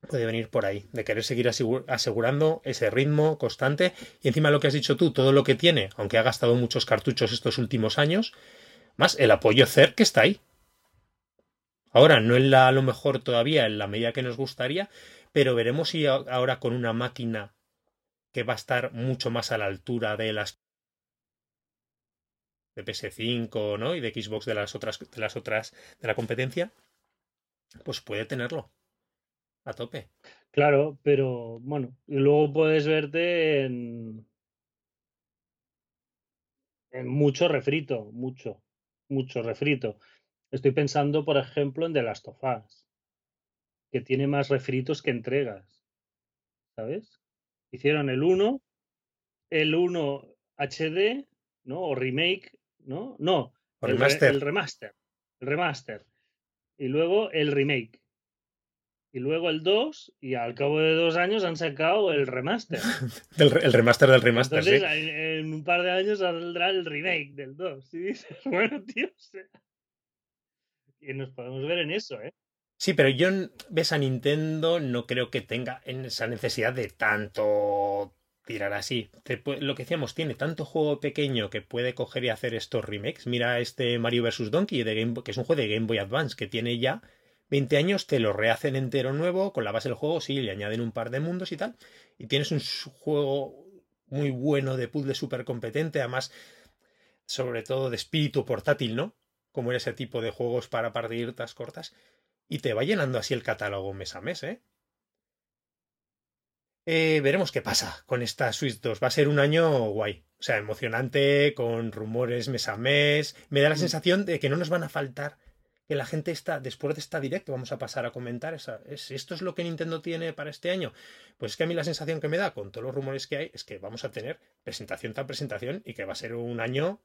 puede venir por ahí, de querer seguir asegurando ese ritmo constante. Y encima lo que has dicho tú, todo lo que tiene, aunque ha gastado muchos cartuchos estos últimos años, más el apoyo CER que está ahí. Ahora, no es la, a lo mejor todavía en la medida que nos gustaría, pero veremos si ahora con una máquina que va a estar mucho más a la altura de las de PS5, ¿no? y de Xbox de las otras de las otras de la competencia, pues puede tenerlo a tope. Claro, pero bueno, y luego puedes verte en, en mucho refrito, mucho, mucho refrito. Estoy pensando, por ejemplo, en The Last of Us, que tiene más refritos que entregas. ¿Sabes? Hicieron el 1, el 1 HD, ¿no? O remake, ¿no? No, el, remaster. el remaster. El remaster. Y luego el remake y luego el 2 y al cabo de dos años han sacado el remaster. el remaster del remaster, Entonces, sí. en, en, un par de años saldrá el remake del 2. Y dices, bueno, tío, o sea, y nos podemos ver en eso, ¿eh? Sí, pero yo, ves a Nintendo, no creo que tenga esa necesidad de tanto tirar así. Lo que decíamos, tiene tanto juego pequeño que puede coger y hacer estos remakes. Mira este Mario vs. Donkey, de Game, que es un juego de Game Boy Advance, que tiene ya 20 años te lo rehacen entero nuevo, con la base del juego, sí, le añaden un par de mundos y tal, y tienes un juego muy bueno de puzzle súper competente, además, sobre todo de espíritu portátil, ¿no? Como era ese tipo de juegos para partidas cortas, y te va llenando así el catálogo mes a mes, ¿eh? Eh, veremos qué pasa con esta Switch 2. Va a ser un año guay. O sea, emocionante, con rumores mes a mes. Me da la sensación de que no nos van a faltar que la gente está, después de esta directo, vamos a pasar a comentar, esa, es, ¿esto es lo que Nintendo tiene para este año? Pues es que a mí la sensación que me da con todos los rumores que hay es que vamos a tener presentación tras presentación y que va a ser un año,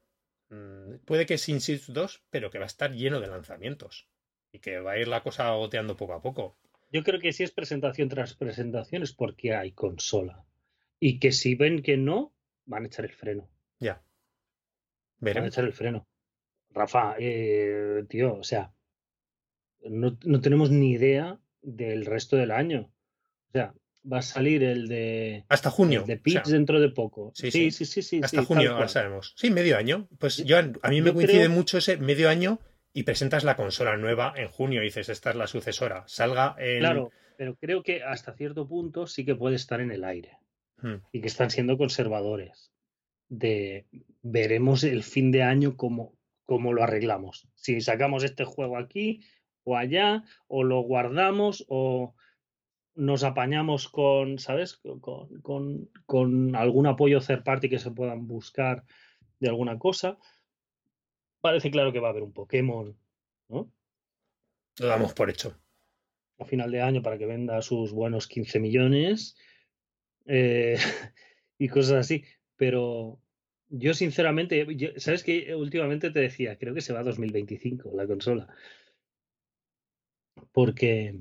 mmm, puede que sin Switch 2, pero que va a estar lleno de lanzamientos y que va a ir la cosa goteando poco a poco. Yo creo que si es presentación tras presentación es porque hay consola y que si ven que no, van a echar el freno. Ya. Veremos. Van a echar el freno. Rafa, eh, tío, o sea, no, no, tenemos ni idea del resto del año. O sea, va a salir el de. Hasta junio. De o sea, dentro de poco. Sí, sí, sí. sí. sí, sí Hasta junio, ahora sabemos. Sí, medio año. Pues yo, a mí me coincide creo... mucho ese medio año y presentas la consola nueva en junio y dices, esta es la sucesora. Salga en. Claro, pero creo que hasta cierto punto sí que puede estar en el aire. Hmm. Y que están siendo conservadores. De veremos el fin de año como cómo lo arreglamos. Si sacamos este juego aquí o allá, o lo guardamos, o nos apañamos con, ¿sabes? Con, con, con algún apoyo third party que se puedan buscar de alguna cosa. Parece claro que va a haber un Pokémon, ¿no? Lo damos por hecho. A final de año para que venda sus buenos 15 millones eh, y cosas así. Pero yo sinceramente, yo, ¿sabes que Últimamente te decía, creo que se va a 2025 la consola. Porque,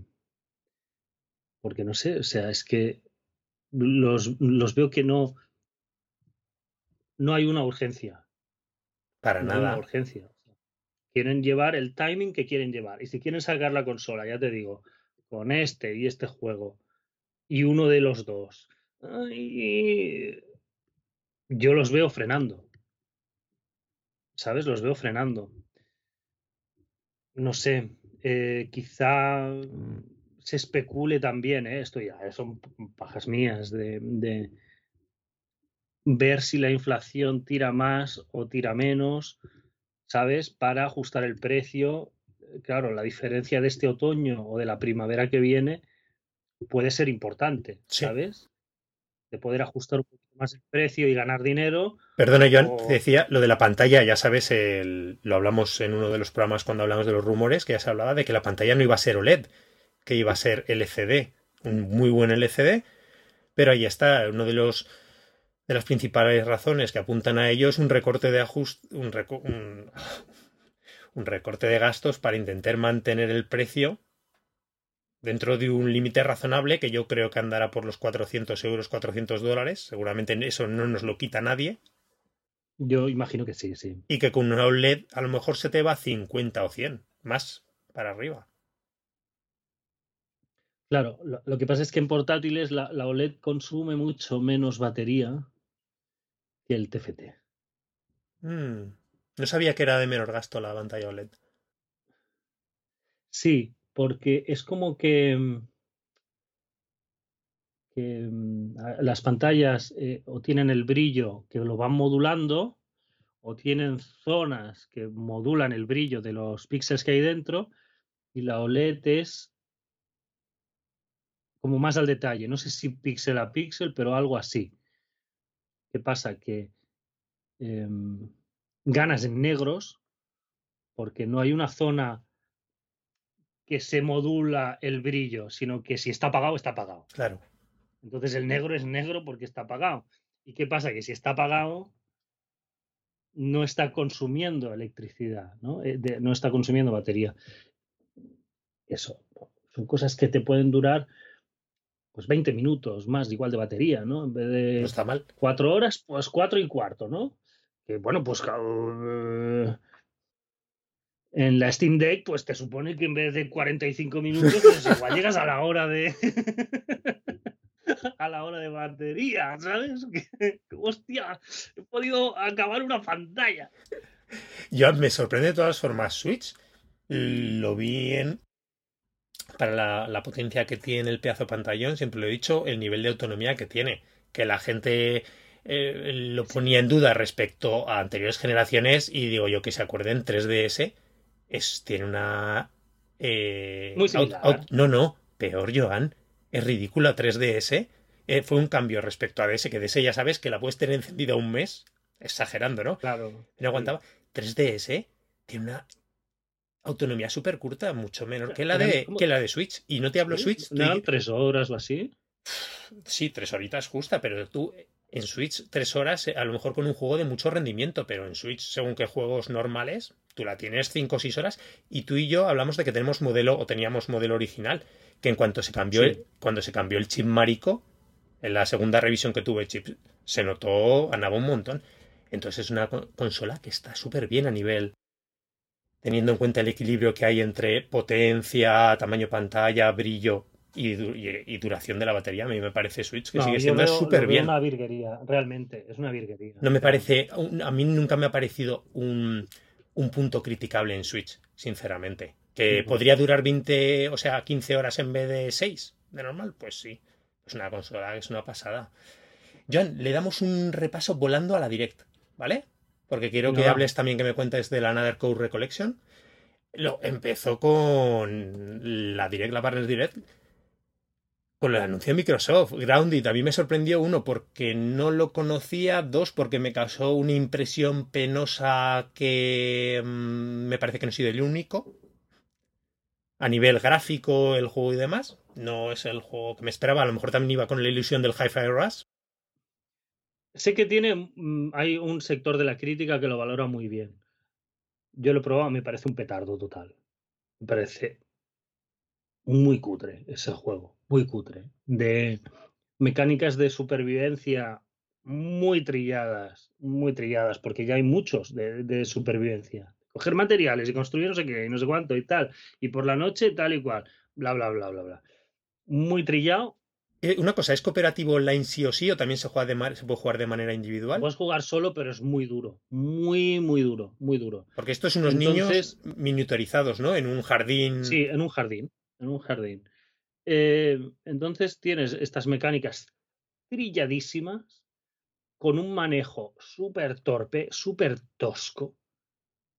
porque no sé, o sea, es que los, los veo que no, no hay una urgencia. Para no nada. Hay una urgencia. Quieren llevar el timing que quieren llevar. Y si quieren sacar la consola, ya te digo, con este y este juego, y uno de los dos, ay, yo los veo frenando. ¿Sabes? Los veo frenando. No sé, eh, quizá se especule también, ¿eh? esto ya son pajas mías, de, de ver si la inflación tira más o tira menos, ¿sabes? Para ajustar el precio. Claro, la diferencia de este otoño o de la primavera que viene puede ser importante, Sí. ¿sabes? De poder ajustar un poquito más el precio y ganar dinero. Perdona, Joan, o- te decía lo de la pantalla, ya sabes, el- lo hablamos en uno de los programas cuando hablamos de los rumores, que ya se hablaba de que la pantalla no iba a ser OLED, que iba a ser LCD, un muy buen LCD, pero ahí está, uno de los de las principales razones que apuntan a ello es un recorte de ajuste, un, reco- un, un recorte de gastos para intentar mantener el precio dentro de un límite razonable que yo creo que andará por los 400 euros, 400 dólares. Seguramente eso no nos lo quita nadie. Yo imagino que sí, sí. Y que con una OLED a lo mejor se te va a 50 o 100, más para arriba. Claro, lo, lo que pasa es que en portátiles la, la OLED consume mucho menos batería que el TFT. Mm, No sabía que era de menor gasto la pantalla OLED. Sí, porque es como que, mm, mm, las pantallas eh, o tienen el brillo que lo van modulando o tienen zonas que modulan el brillo de los píxeles que hay dentro y la OLED es como más al detalle. No sé si píxel a píxel, pero algo así. ¿Qué pasa? Que em, ganas en negros porque no hay una zona que se modula el brillo, sino que si está apagado, está apagado. Claro. Entonces el negro es negro porque está apagado. ¿Y qué pasa? Que si está apagado, no está consumiendo electricidad, ¿no? Eh, de- no está consumiendo batería. Eso, son cosas que te pueden durar pues 20 minutos más igual de batería, ¿no? En vez de No está mal. cuatro horas, pues cuatro y cuarto, ¿no? Que bueno, pues eh, en la Steam Deck, pues te supone que en vez de 45 minutos, pues igual llegas a la hora de a la hora de batería, ¿sabes? Que, hostia, he podido acabar una pantalla. Yo me sorprende de todas formas Switch. Lo vi en para la, la potencia que tiene el pedazo pantallón, siempre lo he dicho, el nivel de autonomía que tiene. Que la gente eh, lo ponía en duda respecto a anteriores generaciones y digo yo que se acuerden 3DS es, tiene una... eh, Muy out- similar. out- no, no, peor Joan, es ridícula 3DS. Eh, fue un cambio respecto a DS, que DS ya sabes que la puedes tener encendida un mes, exagerando, ¿no? Claro. No aguantaba. 3DS tiene una autonomía súper curta, mucho menor que la, de, que la de Switch. Y no te hablo Sí, Switch. ¿no tres horas o así. sí, tres horitas justa, pero tú en Switch tres horas, eh, a lo mejor con un juego de mucho rendimiento, pero en Switch, según qué juegos normales, tú la tienes cinco o seis horas. Y tú y yo hablamos de que tenemos modelo o teníamos modelo original, que en cuanto se cambió, Sí. el, cuando se cambió el chip marico, en la segunda revisión que tuve chip, se notó, andaba un montón. Entonces es una co- consola que está súper bien a nivel, teniendo en cuenta el equilibrio que hay entre potencia, tamaño pantalla, brillo y, du- y- y duración de la batería. A mí me parece Switch que No, sigue siendo súper bien. una virguería, realmente, es una virguería. No me parece, a mí nunca me ha parecido un, un punto criticable en Switch, sinceramente. Que Ujú. podría durar 20, o sea, 15 horas en vez de 6 de normal, pues sí. Es una consola que es una pasada. Joan, le damos un repaso volando a la Direct, ¿vale? Porque quiero que hables también que me cuentes de la Another Code Recollection. Lo empezó con la Direct, la Partners Direct, con el anuncio de Microsoft, Grounded. A mí me sorprendió, uno, porque no lo conocía, dos, porque me causó una impresión penosa que mm, me parece que no he sido el único. A nivel gráfico, el juego y demás, no es el juego que me esperaba. A lo mejor también iba con la ilusión del Hi-Fi Rush. Sé que tiene, mm, hay un sector de la crítica que lo valora muy bien. Yo lo he probado, me parece un petardo total. Me parece muy cutre ese juego, muy cutre. De mecánicas de supervivencia muy trilladas, muy trilladas, porque ya hay muchos de, de supervivencia. Coger materiales y construir no sé qué, y no sé cuánto y tal, y por la noche tal y cual, bla, bla, bla, bla, bla. Muy trillado. Eh, Una cosa, ¿es cooperativo online sí o sí o también se, juega de se puede jugar de manera individual? Puedes jugar solo, pero es muy duro, muy, muy duro, muy duro. Porque esto es unos Entonces- niños miniaturizados, ¿no? En un jardín. Sí, en un jardín, en un jardín. Eh, entonces tienes estas mecánicas trilladísimas con un manejo súper torpe, súper tosco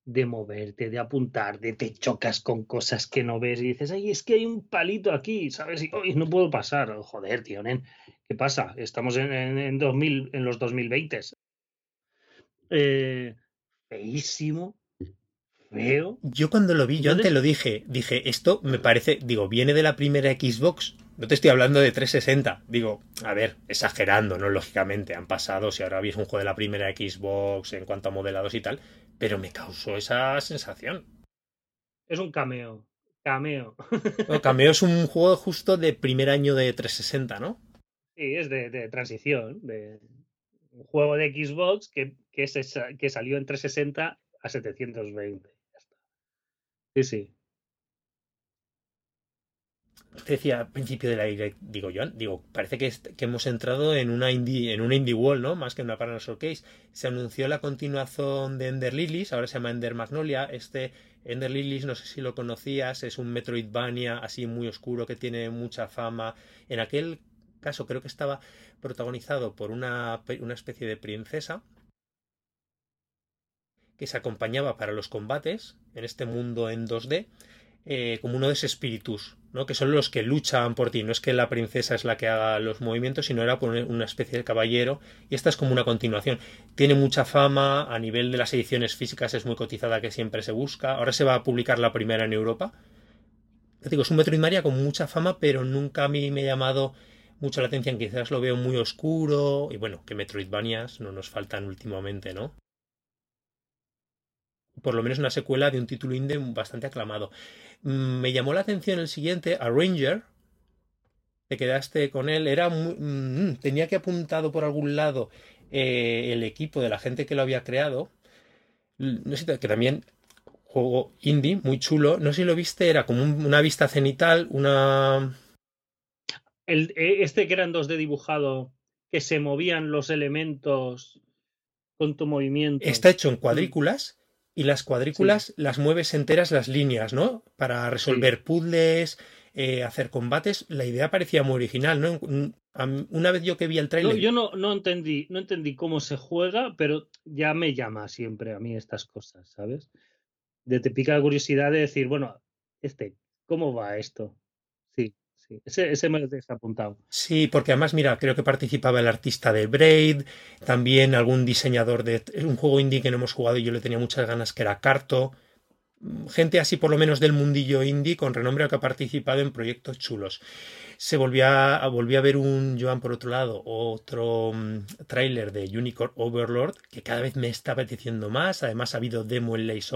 de moverte, de apuntar, de te chocas con cosas que no ves y dices, ay, es que hay un palito aquí, ¿sabes? Y no puedo pasar. Joder, tío, ¿qué pasa? Estamos en, en, 2000, en los 2020. Eh, feísimo, feo. Yo cuando lo vi, yo antes lo dije, dije, esto me parece, digo, viene de la primera Xbox. No te estoy hablando de 360. Digo, a ver, exagerando, ¿no? Lógicamente, han pasado, si ahora habéis un juego de la primera Xbox en cuanto a modelados y tal, pero me causó esa sensación. Es un cameo. Cameo. cameo es un juego justo de primer año de 360, ¿no? Sí, es de, transición. De un juego de Xbox que, que, que salió en 360 a 720. Sí, sí decía al principio de la digo yo, digo, parece que, que, hemos entrado en una indie, en una indie wall, ¿no? Más que en una Paranormal Showcase. Se anunció la continuación de Ender Lilies, ahora se llama Ender Magnolia. Este Ender Lilies, no sé si lo conocías, es un Metroidvania así muy oscuro que tiene mucha fama. En aquel caso creo que estaba protagonizado por una, una especie de princesa que se acompañaba para los combates en este mundo en 2D eh, como uno de esos espíritus, ¿no? que son los que luchan por ti. No es que la princesa es la que haga los movimientos, sino era una especie de caballero. Y esta es como una continuación. Tiene mucha fama, a nivel de las ediciones físicas es muy cotizada que siempre se busca. Ahora se va a publicar la primera en Europa. digo, es un Metroidvania con mucha fama, pero nunca a mí me ha llamado mucho la atención. Quizás lo veo muy oscuro. Y bueno, que Metroidvanias no nos faltan últimamente, ¿no? Por lo menos una secuela de un título indie bastante aclamado. Mm, me llamó la atención el siguiente, Arranger. Te quedaste con él. Era mm, tenía que apuntado por algún lado eh, el equipo de la gente que lo había creado. No sé, que también juego indie, muy chulo. No sé si lo viste, era como una vista cenital, una. El, e, este que era en 2D dibujado, que se movían los elementos con tu movimiento. Está hecho en cuadrículas y las cuadrículas las mueves enteras las líneas, ¿no? Para resolver puzzles, eh, hacer combates. La idea parecía muy original, ¿no? Una vez yo que vi el trailer. yo no, no, entendí, no entendí cómo se juega, pero ya me llama siempre a mí estas cosas, ¿sabes? De te pica la curiosidad de decir, bueno, este, ¿cómo va esto? Sí. Ese, me lo he apuntado. Sí, porque además, mira, creo que participaba el artista de Braid, también algún diseñador de un juego indie que no hemos jugado y yo le tenía muchas ganas, que era Carto. Gente así, por lo menos del mundillo indie, con renombre que ha participado en proyectos chulos. Se volvía a, volvía a ver un Joan, por otro lado, otro mm, tráiler de Unicorn Overlord, que cada vez me está apeteciendo más. Además, ha habido demo en Lace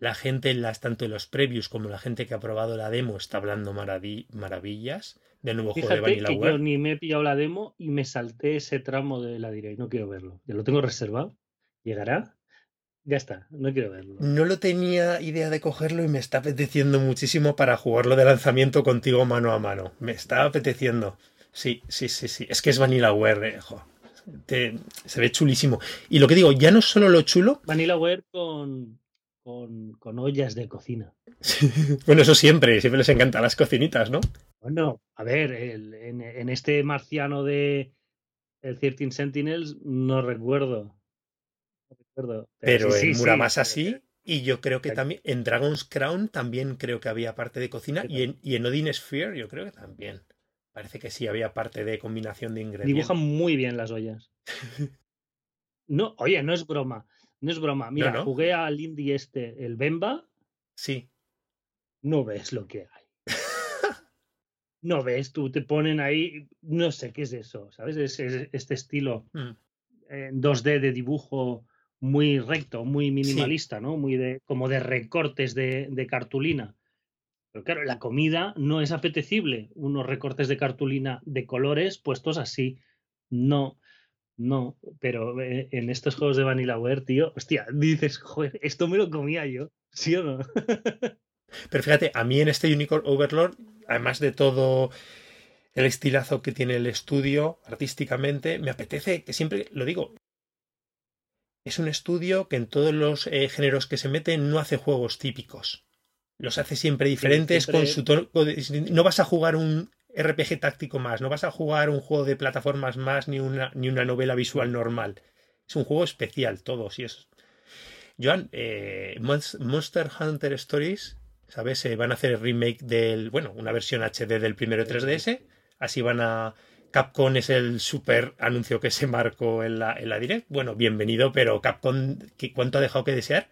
la gente, las, tanto en los previews como la gente que ha probado la demo, está hablando maravillas del nuevo juego de Vanilla que Yo ni me he pillado la demo y me salté ese tramo de la direct. No quiero verlo. Ya lo tengo reservado. ¿Llegará? Ya está, no quiero verlo. No lo tenía idea de cogerlo y me está apeteciendo muchísimo para jugarlo de lanzamiento contigo mano a mano. Me está apeteciendo. Sí, sí, sí, sí. Es que es Vanillaware, eh, se ve chulísimo. Y lo que digo, ya no es solo lo chulo. Vanillaware con, con, ollas de cocina. bueno, eso siempre, siempre les encantan las cocinitas, ¿no? Bueno, a ver, en, este marciano de el 13 Sentinels no recuerdo. Pero, en Muramasa sí, y yo creo que también en Dragon's Crown también creo que había parte de cocina y en, y en Odin Sphere yo creo que también. Parece que sí había parte de combinación de ingredientes. Dibujan muy bien las ollas. no, oye, no es broma. No es broma. Mira, jugué al indie este, el Bemba. Sí. No ves lo que hay. no ves, tú te ponen ahí, no sé qué es eso, ¿sabes? Es, este estilo mm. en 2D de dibujo muy recto, muy minimalista, ¿no? Muy de, como de recortes de, de, cartulina. Pero claro, la comida no es apetecible. Unos recortes de cartulina de colores puestos así. No. No, pero eh, en estos juegos de Vanillaware, tío, hostia, dices, joder, esto me lo comía yo, ¿sí o no? pero fíjate, a mí en este Unicorn Overlord, además de todo el estilazo que tiene el estudio artísticamente, me apetece, que siempre lo digo, es un estudio que en todos los eh, géneros que se mete no hace juegos típicos. Los hace siempre diferentes con su No vas a jugar un RPG táctico más, no vas a jugar un juego de plataformas más ni una, ni una novela visual normal. Es un juego especial, todo, si es. Joan, eh, Monster Hunter Stories, ¿sabes? Eh, van a hacer el remake del, bueno, una versión HD del primero 3DS, así van a... Capcom es el super anuncio que se marcó en la, en la Direct. Bueno, bienvenido, pero Capcom, ¿cuánto ha dejado que desear?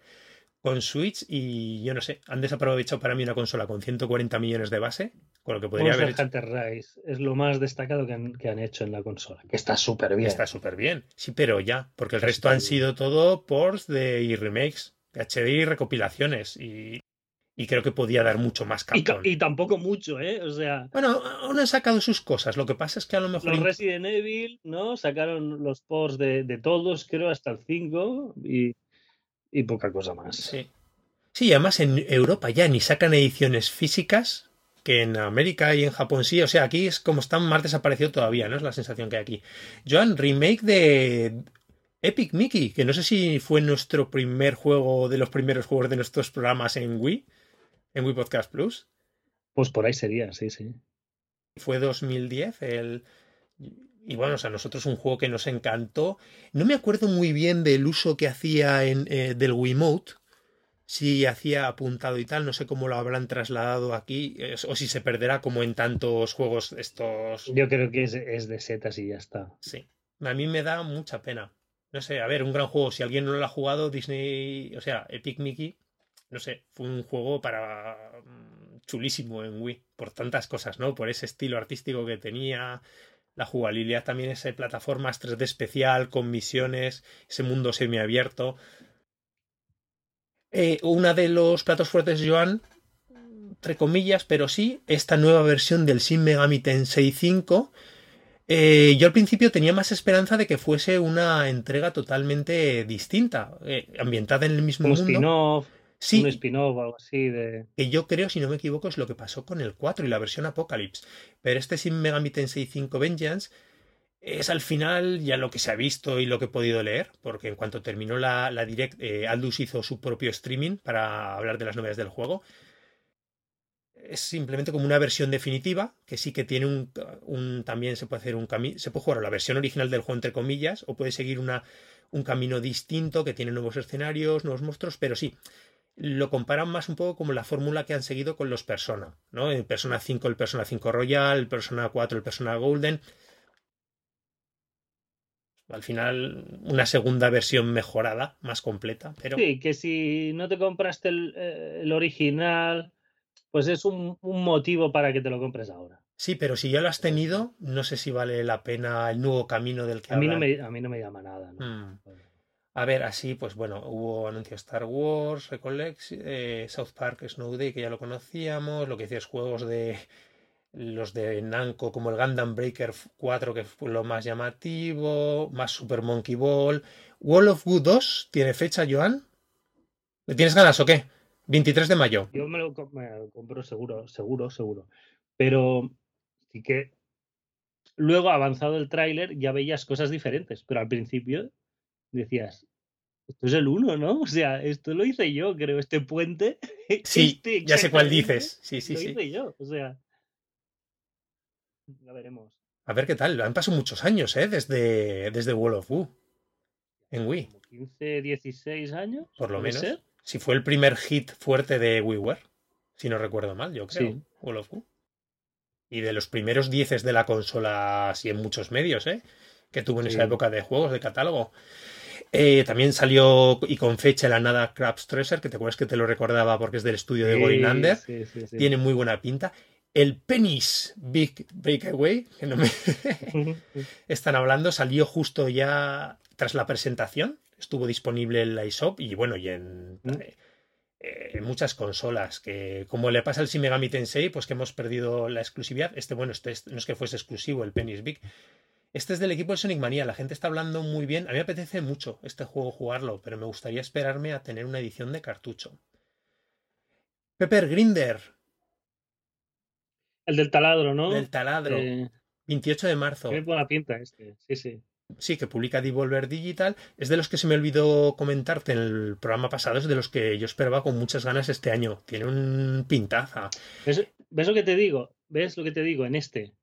Con Switch y yo no sé, han desaprovechado para mí una consola con 140 millones de base, con lo que podría haber hecho. Hunter Rise es lo más destacado que han, hecho en la consola, que está súper bien. Está súper bien, sí, pero ya, porque el resto han sido todo ports de, y remakes, de HD y recopilaciones, y, creo que podía dar mucho más Capcom. Y, tampoco mucho, ¿eh? O sea... Bueno, aún han sacado sus cosas, lo que pasa es que a lo mejor... Los Resident Evil, ¿no? Sacaron los ports de, de todos, creo, hasta el 5, y y poca cosa más. Sí. Sí, además en Europa ya ni sacan ediciones físicas, que en América y en Japón sí. O sea, aquí es como están más desaparecido todavía, ¿no? Es la sensación que hay aquí. Joan, remake de Epic Mickey, que no sé si fue nuestro primer juego de los primeros juegos de nuestros programas en Wii, en Wii Podcast Plus. Pues por ahí sería, sí, sí. Fue 2010 el y bueno, o sea, nosotros un juego que nos encantó. No me acuerdo muy bien del uso que hacía en, eh, del Wiimote. Si hacía apuntado y tal, no sé cómo lo habrán trasladado aquí, o si se perderá como en tantos juegos estos. Yo creo que es, es de setas y ya está. Sí. A mí me da mucha pena. No sé, a ver, un gran juego. Si alguien no lo ha jugado, Disney, o sea, Epic Mickey, no sé, fue un juego para mm, chulísimo en Wii, por tantas cosas, ¿no? Por ese estilo artístico que tenía, la jugabilidad también es plataformas 3D especial, con misiones, ese mundo semiabierto. Eh, una de los platos fuertes, Joan, entre comillas, pero sí, esta nueva versión del Shin Megami Tensei 5. Eh, yo al principio tenía más esperanza de que fuese una entrega totalmente distinta, eh, ambientada en el mismo mundo. Sí, un spin-off o algo así de... Que yo creo, si no me equivoco, es lo que pasó con el 4 y la versión Apocalypse. Pero este Sin Megami Tensei 5 Vengeance es al final ya lo que se ha visto y lo que he podido leer, porque en cuanto terminó la, la Direct, eh, Aldous hizo su propio streaming para hablar de las novedades del juego. Es simplemente como una versión definitiva, que sí que tiene un, un también se puede hacer un camino, se puede jugar la versión original del juego entre comillas, o puede seguir una, un camino distinto que tiene nuevos escenarios, nuevos monstruos, pero sí, lo comparan más un poco como la fórmula que han seguido con los Persona, ¿no? En Persona 5 el Persona 5 Royal, el Persona 4 el Persona Golden. Al final, una segunda versión mejorada, más completa, pero... Sí, que si no te compraste el, eh, original, pues es un, motivo para que te lo compres ahora. Sí, pero si ya lo has tenido, no sé si vale la pena el nuevo camino del que a mí no me A mí no me llama nada. ¿no? Mm. A ver, así, pues bueno, hubo anuncios Star Wars, Recollect, eh, South Park, Snow Day, que ya lo conocíamos, lo que decías, juegos de los de Namco como el Gundam Breaker 4, que fue lo más llamativo, más Super Monkey Ball. Wall of Good 2 tiene fecha, Joan. ¿Le tienes ganas o qué? 23 de mayo. Yo me lo, me lo compro seguro, seguro, seguro. Pero sí que luego, avanzado el tráiler, ya veías cosas diferentes, pero al principio decías, esto es el uno, ¿no? O sea, esto lo hice yo, creo, este puente. Sí, este ya sé cuál dices. Sí, sí, lo sí. hice yo, o sea. Ya veremos. A ver qué tal. Han pasado muchos años, ¿eh? Desde, desde World of Woo. En Wii. 15, 16 años. Por lo menos. Si fue el primer hit fuerte de WiiWare. Si no recuerdo mal, yo creo. Sí. World of Woo. Y de los primeros dieces de la consola, así en muchos medios, ¿eh? Que tuvo en esa época de juegos de catálogo. Eh, también salió y con fecha la nada Crabs Treasure, que te acuerdas que te lo recordaba porque es del estudio de Going Tiene muy buena pinta. El Penny's Big Breakaway, que no me están hablando, salió justo ya tras la presentación. Estuvo disponible en la eShop y bueno, y en, mm. eh, en muchas consolas. Que como le pasa al Shin Megami Tensei, pues que hemos perdido la exclusividad. Este, bueno, este no es que fuese exclusivo, el Penny's Big, este es del equipo de Sonic Mania, la gente está hablando muy bien. A mí me apetece mucho este juego jugarlo, pero me gustaría esperarme a tener una edición de cartucho. Pepper Grinder. El del taladro, ¿no? El taladro. 28 de marzo. Qué buena pinta este, sí, sí. Sí, que publica Devolver Digital. Es de los que se me olvidó comentarte en el programa pasado, es de los que yo esperaba con muchas ganas este año. Tiene un pintaza. ¿Ves, ¿Ves lo que te digo? ¿ves lo que te digo? En este,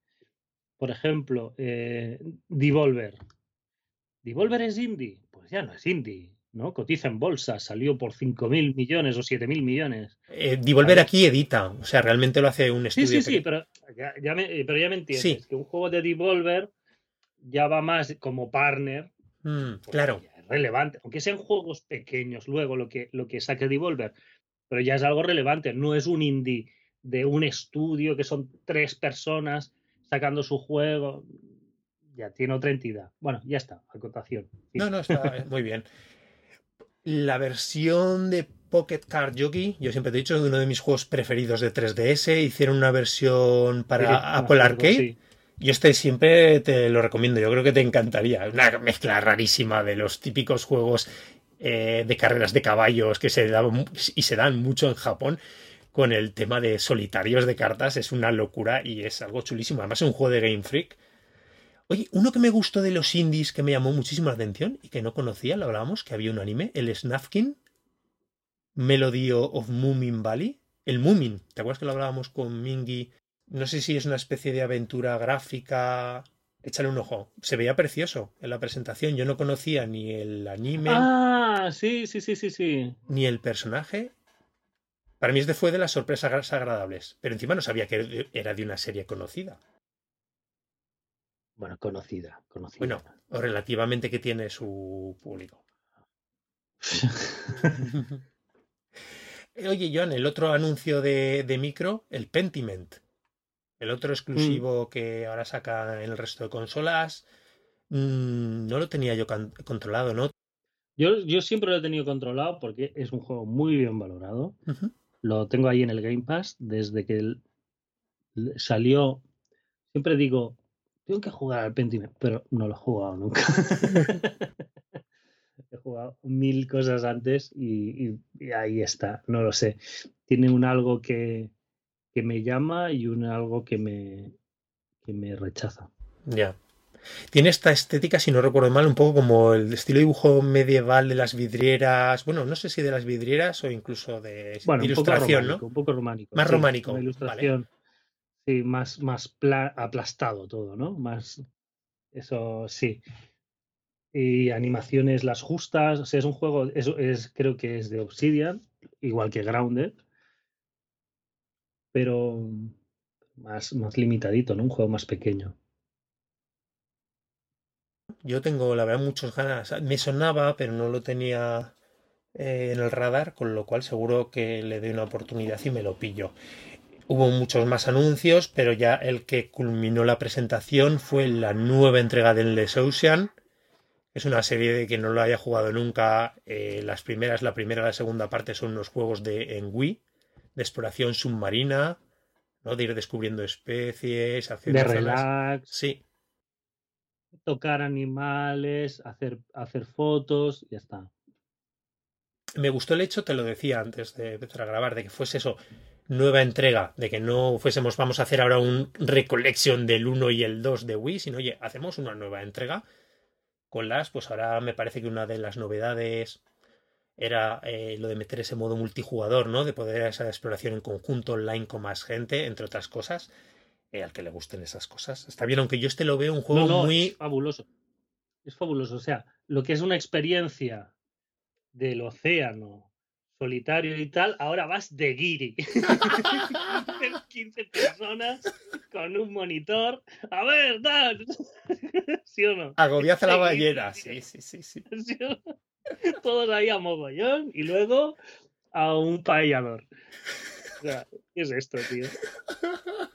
por ejemplo, eh, Devolver. ¿Devolver es indie? Pues ya no es indie, ¿no? Cotiza en bolsa, salió por 5.000 millones o 7.000 millones. Eh, Devolver aquí edita, o sea, realmente lo hace un estudio. Sí, sí, sí, pero ya, me, pero ya me entiendes. Que un juego de Devolver ya va más como partner. Mm, claro. Es relevante, aunque sean juegos pequeños luego lo que, lo que saque Devolver, pero ya es algo relevante, no es un indie de un estudio que son tres personas sacando su juego. Ya tiene otra entidad. Bueno, ya está, acotación. No, no, está muy bien. La versión de Pocket Card Jockey, yo siempre te he dicho, es uno de mis juegos preferidos de 3DS. Hicieron una versión para Apple Arcade. Y este siempre te lo recomiendo, yo creo que te encantaría. Una mezcla rarísima de los típicos juegos eh, de carreras de caballos que se dan y se dan mucho en Japón con el tema de solitarios de cartas. Es una locura y es algo chulísimo. Además es un juego de Game Freak. Oye, uno que me gustó de los indies que me llamó muchísimo la atención y que no conocía, lo hablábamos, que había un anime, el Snafkin, Melody of Moomin Valley. El Moomin, ¿te acuerdas que lo hablábamos con Mingy no sé si es una especie de aventura gráfica. Échale un ojo. Se veía precioso en la presentación. Yo no conocía ni el anime. Ah, sí, sí, sí, sí, sí. Ni el personaje. Para mí este fue de las sorpresas agradables. Pero encima no sabía que era de una serie conocida. Bueno, conocida, conocida. Bueno, o relativamente que tiene su público. Oye, John, el otro anuncio de, de micro, el Pentiment. El otro mm. exclusivo que ahora saca en el resto de consolas, mm, no lo tenía yo controlado, ¿no? Yo, yo, siempre lo he tenido controlado porque es un juego muy bien valorado. Lo tengo ahí en el Game Pass desde que salió. Siempre digo, tengo que jugar al Pentiment, pero no lo he jugado nunca. he jugado mil cosas antes y, ahí está, no lo sé. Tiene un algo que, que me llama y un algo que me, que me rechaza. Ya. Tiene esta estética, si no recuerdo mal, un poco como el estilo dibujo medieval de las vidrieras. Bueno, no sé si de las vidrieras o incluso de, ilustración, ¿no? Un poco románico. Más románico. ilustración. Sí, más, más aplastado todo, ¿no? Más. Eso sí. Y animaciones las justas. O sea, es un juego. Eso es, creo que es de Obsidian, igual que Grounded pero más, más limitadito, ¿no? Un juego más pequeño. Yo tengo, la verdad, muchas ganas. Me sonaba, pero no lo tenía eh, en el radar, con lo cual seguro que le doy una oportunidad y me lo pillo. Hubo muchos más anuncios, pero ya el que culminó la presentación fue la nueva entrega de Endless Ocean. Es una serie de que no lo haya jugado nunca. Eh, las primeras, la primera y la segunda parte son unos juegos de en Wii de exploración submarina, ¿no? De ir descubriendo especies, hacer de relax. Sí. Tocar animales, hacer, hacer fotos, ya está. Me gustó el hecho, te lo decía antes de empezar a grabar, de que fuese eso, nueva entrega, de que no fuésemos, vamos a hacer ahora un recollection del 1 y el 2 de Wii, sino, oye, hacemos una nueva entrega con las, pues ahora me parece que una de las novedades era eh, lo de meter ese modo multijugador, ¿no? De poder esa exploración en conjunto online con más gente, entre otras cosas. Eh, al que le gusten esas cosas. Está bien, aunque yo este lo veo un juego muy. Es fabuloso. Es fabuloso. O sea, lo que es una experiencia del océano solitario y tal, ahora vas de guiri. 15 personas con un monitor. A ver, tal. ¿Sí o no? Agobiaza la ballena. Sí, sí, sí. sí. ¿Sí Todos ahí a mogollón y luego a un paellador. ¿Qué es esto, tío?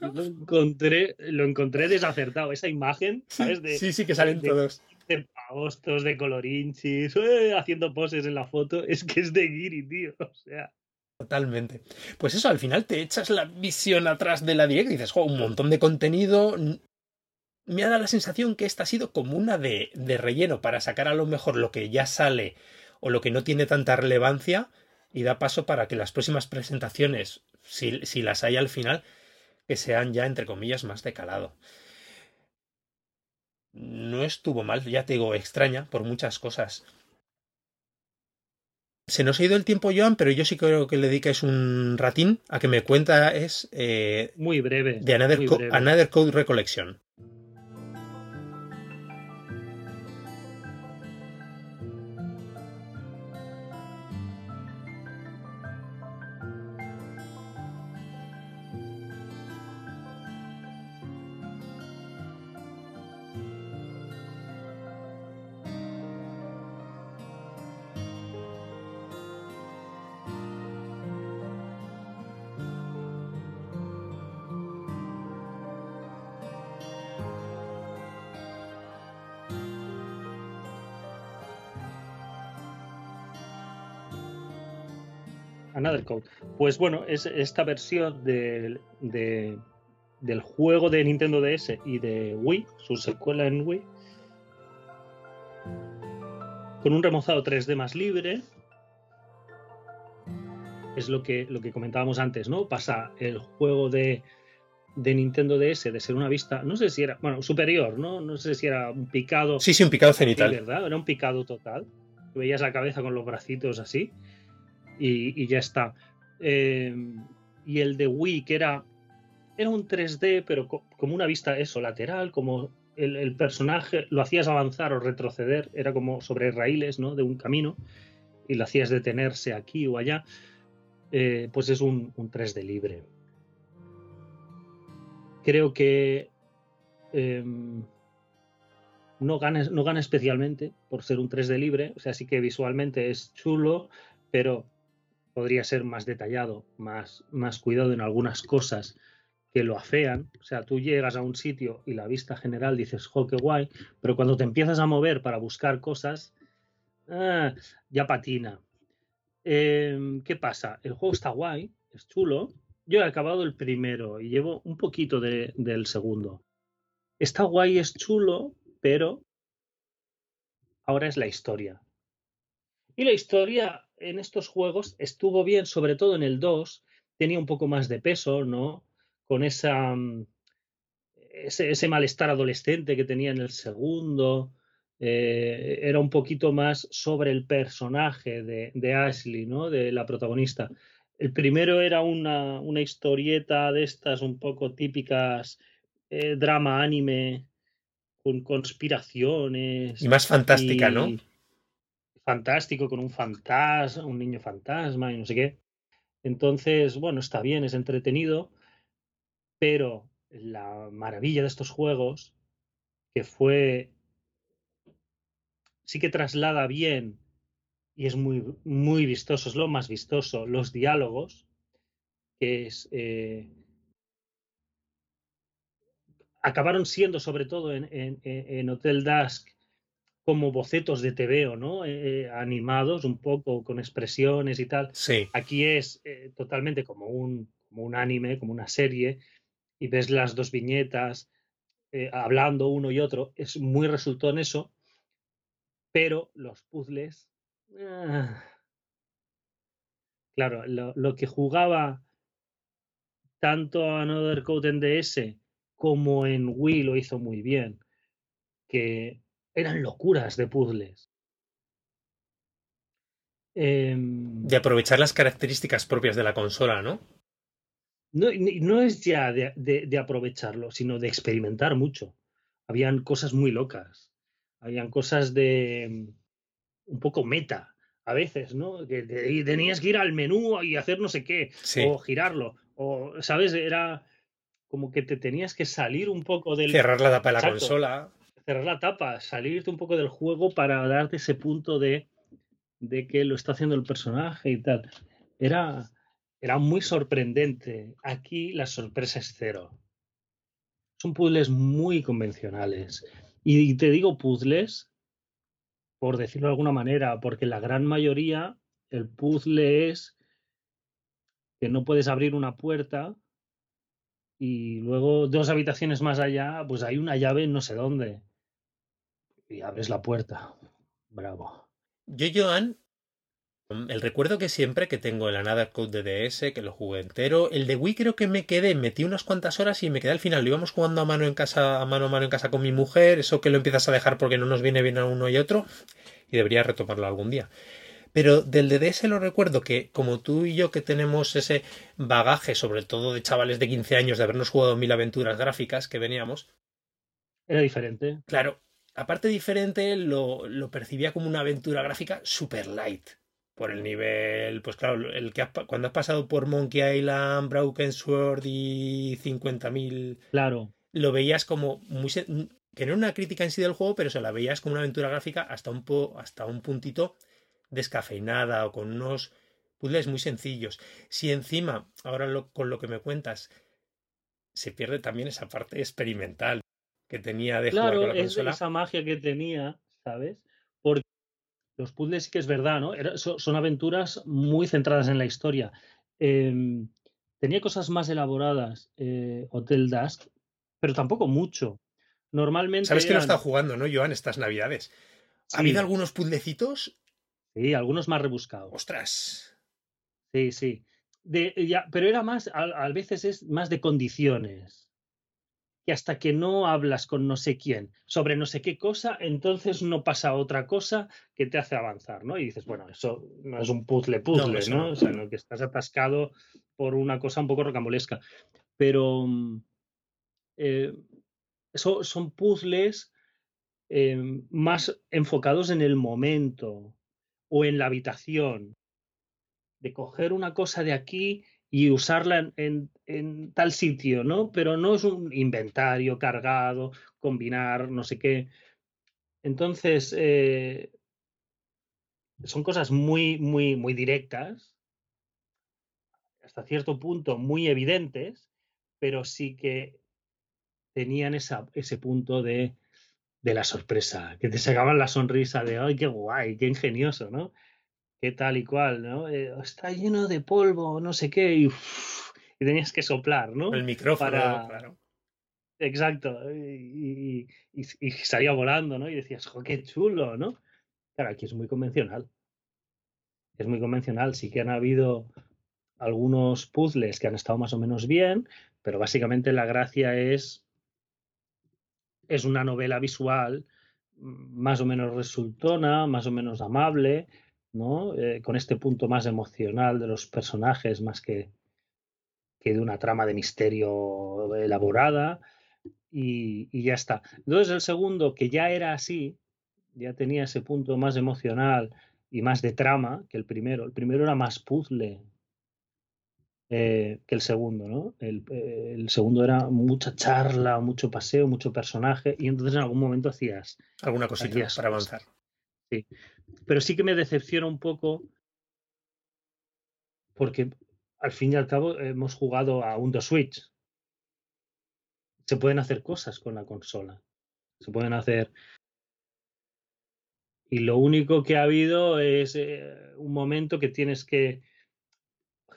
Lo encontré, lo encontré desacertado. Esa imagen, ¿sabes? De, sí, sí, que salen todos. De pavostos, de colorinchis, eh, haciendo poses en la foto. Es que es de Giri, tío. O sea. Totalmente. Pues eso, al final te echas la visión atrás de la directa y dices, un montón de contenido, me ha dado la sensación que esta ha sido como una de, de, relleno para sacar a lo mejor lo que ya sale o lo que no tiene tanta relevancia y da paso para que las próximas presentaciones, si, si las hay al final, que sean ya entre comillas más de calado. No estuvo mal, ya te digo, extraña por muchas cosas. se nos ha ido el tiempo, Joan, pero yo sí creo que le dediques un ratín a que me cuenta es... Eh, muy breve. De Another Code Recollection. Another Code. Pues bueno, es esta versión del juego de Nintendo DS y de Wii, su secuela en Wii, con un remozado 3D más libre. Es lo que, lo que comentábamos antes, ¿no? Pasa el juego de, de Nintendo DS de ser una vista, no sé si era, bueno, superior, ¿no? No sé si era un picado. Sí, sí, un picado cenital. ¿verdad? Era un picado total. Veías la cabeza con los bracitos así y, ya está. Em, y el de Wii, que era, era un 3D, pero como una vista eso, lateral, como el, personaje lo hacías avanzar o retroceder, era como sobre raíles ¿no? de un camino, y lo hacías detenerse aquí o allá, eh, pues es un, 3D libre. Creo que em, no, gana, no gana especialmente por ser un 3D libre, o sea, sí que visualmente es chulo, pero podría ser más detallado, más, más cuidado en algunas cosas que lo afean. O sea, tú llegas a un sitio y la vista general dices, jo, qué guay, pero cuando te empiezas a mover para buscar cosas, ah, ya patina. Em, ¿Qué pasa? El juego está guay, es chulo. Yo he acabado el primero y llevo un poquito del segundo. Está guay, es chulo, pero ahora es la historia. Y la historia en estos juegos estuvo bien, sobre todo en el 2, tenía un poco más de peso, ¿no? Con esa, mm, ese, malestar adolescente que tenía en el segundo. Eh, era un poquito más sobre el personaje de, Ashley, ¿no? De la protagonista. El primero era una, historieta de estas un poco típicas, eh, drama anime, con conspiraciones. Y más fantástica, ¿no? Fantástico con un fantasma, un niño fantasma y no sé qué. Entonces, bueno, está bien, es entretenido, pero la maravilla de estos juegos, que fue, sí que traslada bien y es muy, muy vistoso, es lo más vistoso, los diálogos, que es... Eh, acabaron siendo sobre todo en, en, en Hotel Dusk como bocetos de TVO, ¿no? Eh, animados un poco con expresiones y tal. Sí. Aquí es eh, totalmente como un, como un anime, como una serie, y ves las dos viñetas eh, hablando uno y otro. Es muy resultó en eso, pero los puzzles. Ah, claro, lo, lo, que jugaba tanto Another Code en DS como en Wii lo hizo muy bien. Que eran locuras de puzzles. Em, de aprovechar las características propias de la consola, ¿no? No, no es ya de, aprovecharlo, sino de experimentar mucho. Habían cosas muy locas. Habían cosas de em, un poco meta a veces, ¿no? Que tenías que ir al menú y hacer no sé qué, o girarlo, o, ¿sabes? Era como que te tenías que salir un poco del... Cerrar la tapa de la consola cerrar la tapa, salirte un poco del juego para darte ese punto de, de que lo está haciendo el personaje y tal. Era, era muy sorprendente. Aquí la sorpresa es cero. Son puzzles muy convencionales. Y te digo puzzles, por decirlo de alguna manera, porque la gran mayoría el puzzle es que no puedes abrir una puerta y luego dos habitaciones más allá, pues hay una llave no sé dónde y abres la puerta. Bravo. Yo, Joan, el recuerdo que siempre que tengo el Another Code de DS, que lo jugué entero, el de Wii creo que me quedé, metí unas cuantas horas y me quedé al final. Lo íbamos jugando a mano en casa, a mano a mano en casa con mi mujer, eso que lo empiezas a dejar porque no nos viene bien a uno y otro, y debería retomarlo algún día. Pero del DDS lo recuerdo que, como tú y yo que tenemos ese bagaje, sobre todo de chavales de 15 años, de habernos jugado mil aventuras gráficas que veníamos. Era diferente. Claro, aparte diferente, lo, lo percibía como una aventura gráfica super light. Por el nivel, pues claro, el que cuando has pasado por Monkey Island, Broken Sword y 50.000. Claro. Lo veías como muy. Que no era una crítica en sí del juego, pero se la veías como una aventura gráfica hasta un, po, hasta un puntito descafeinada o con unos puzzles muy sencillos. Si encima, ahora con lo que me cuentas, se pierde también esa parte experimental que tenía de claro, jugar con la es esa magia que tenía, ¿sabes? Porque los puzzles sí que es verdad, ¿no? son, aventuras muy centradas en la historia. Em, tenía cosas más elaboradas eh, Hotel Dusk, pero tampoco mucho. Normalmente. Sabes que no está jugando, ¿no, Joan, estas navidades? ¿Ha habido algunos puzzlecitos? Sí, algunos más rebuscados. ¡Ostras! Sí, sí. De, ya, pero era más, a veces es más de condiciones que hasta que no hablas con no sé quién sobre no sé qué cosa, entonces no pasa otra cosa que te hace avanzar, ¿no? Y dices, bueno, eso no es un puzzle puzzle, ¿no? O sea, no, que estás atascado por una cosa un poco rocambolesca. Pero mm, eh, eso son puzzles eh, más enfocados en el momento o en la habitación. De coger una cosa de aquí y usarla en, tal sitio, ¿no? Pero no es un inventario cargado, combinar, no sé qué. Entonces, eh, son cosas muy, muy, muy directas, hasta cierto punto muy evidentes, pero sí que tenían esa, ese punto de, de la sorpresa, que te sacaban la sonrisa de, ¡ay, qué guay, qué ingenioso, ¿no? Qué tal y cual, ¿no? Eh, está lleno de polvo, no sé qué, y, tenías que soplar, ¿no? El micrófono, claro. Exacto, y, salía volando, ¿no? Y decías, jo, qué chulo, ¿no? Claro, aquí es muy convencional. Es muy convencional, sí que han habido algunos puzzles que han estado más o menos bien, pero básicamente la gracia es es una novela visual mm, más o menos resultona, más o menos amable, ¿no? Eh, con este punto más emocional de los personajes, más que, que de una trama de misterio elaborada, y, y, ya está. Entonces el segundo, que ya era así, ya tenía ese punto más emocional y más de trama que el primero. El primero era más puzzle eh, que el segundo, ¿no? El, eh, el, segundo era mucha charla, mucho paseo, mucho personaje, y entonces en algún momento hacías... Alguna cosita para avanzar. Sí. Pero sí que me decepciona un poco porque al fin y al cabo hemos jugado a un Switch. Se pueden hacer cosas con la consola. Se pueden hacer. Y lo único que ha habido es eh, un momento que tienes que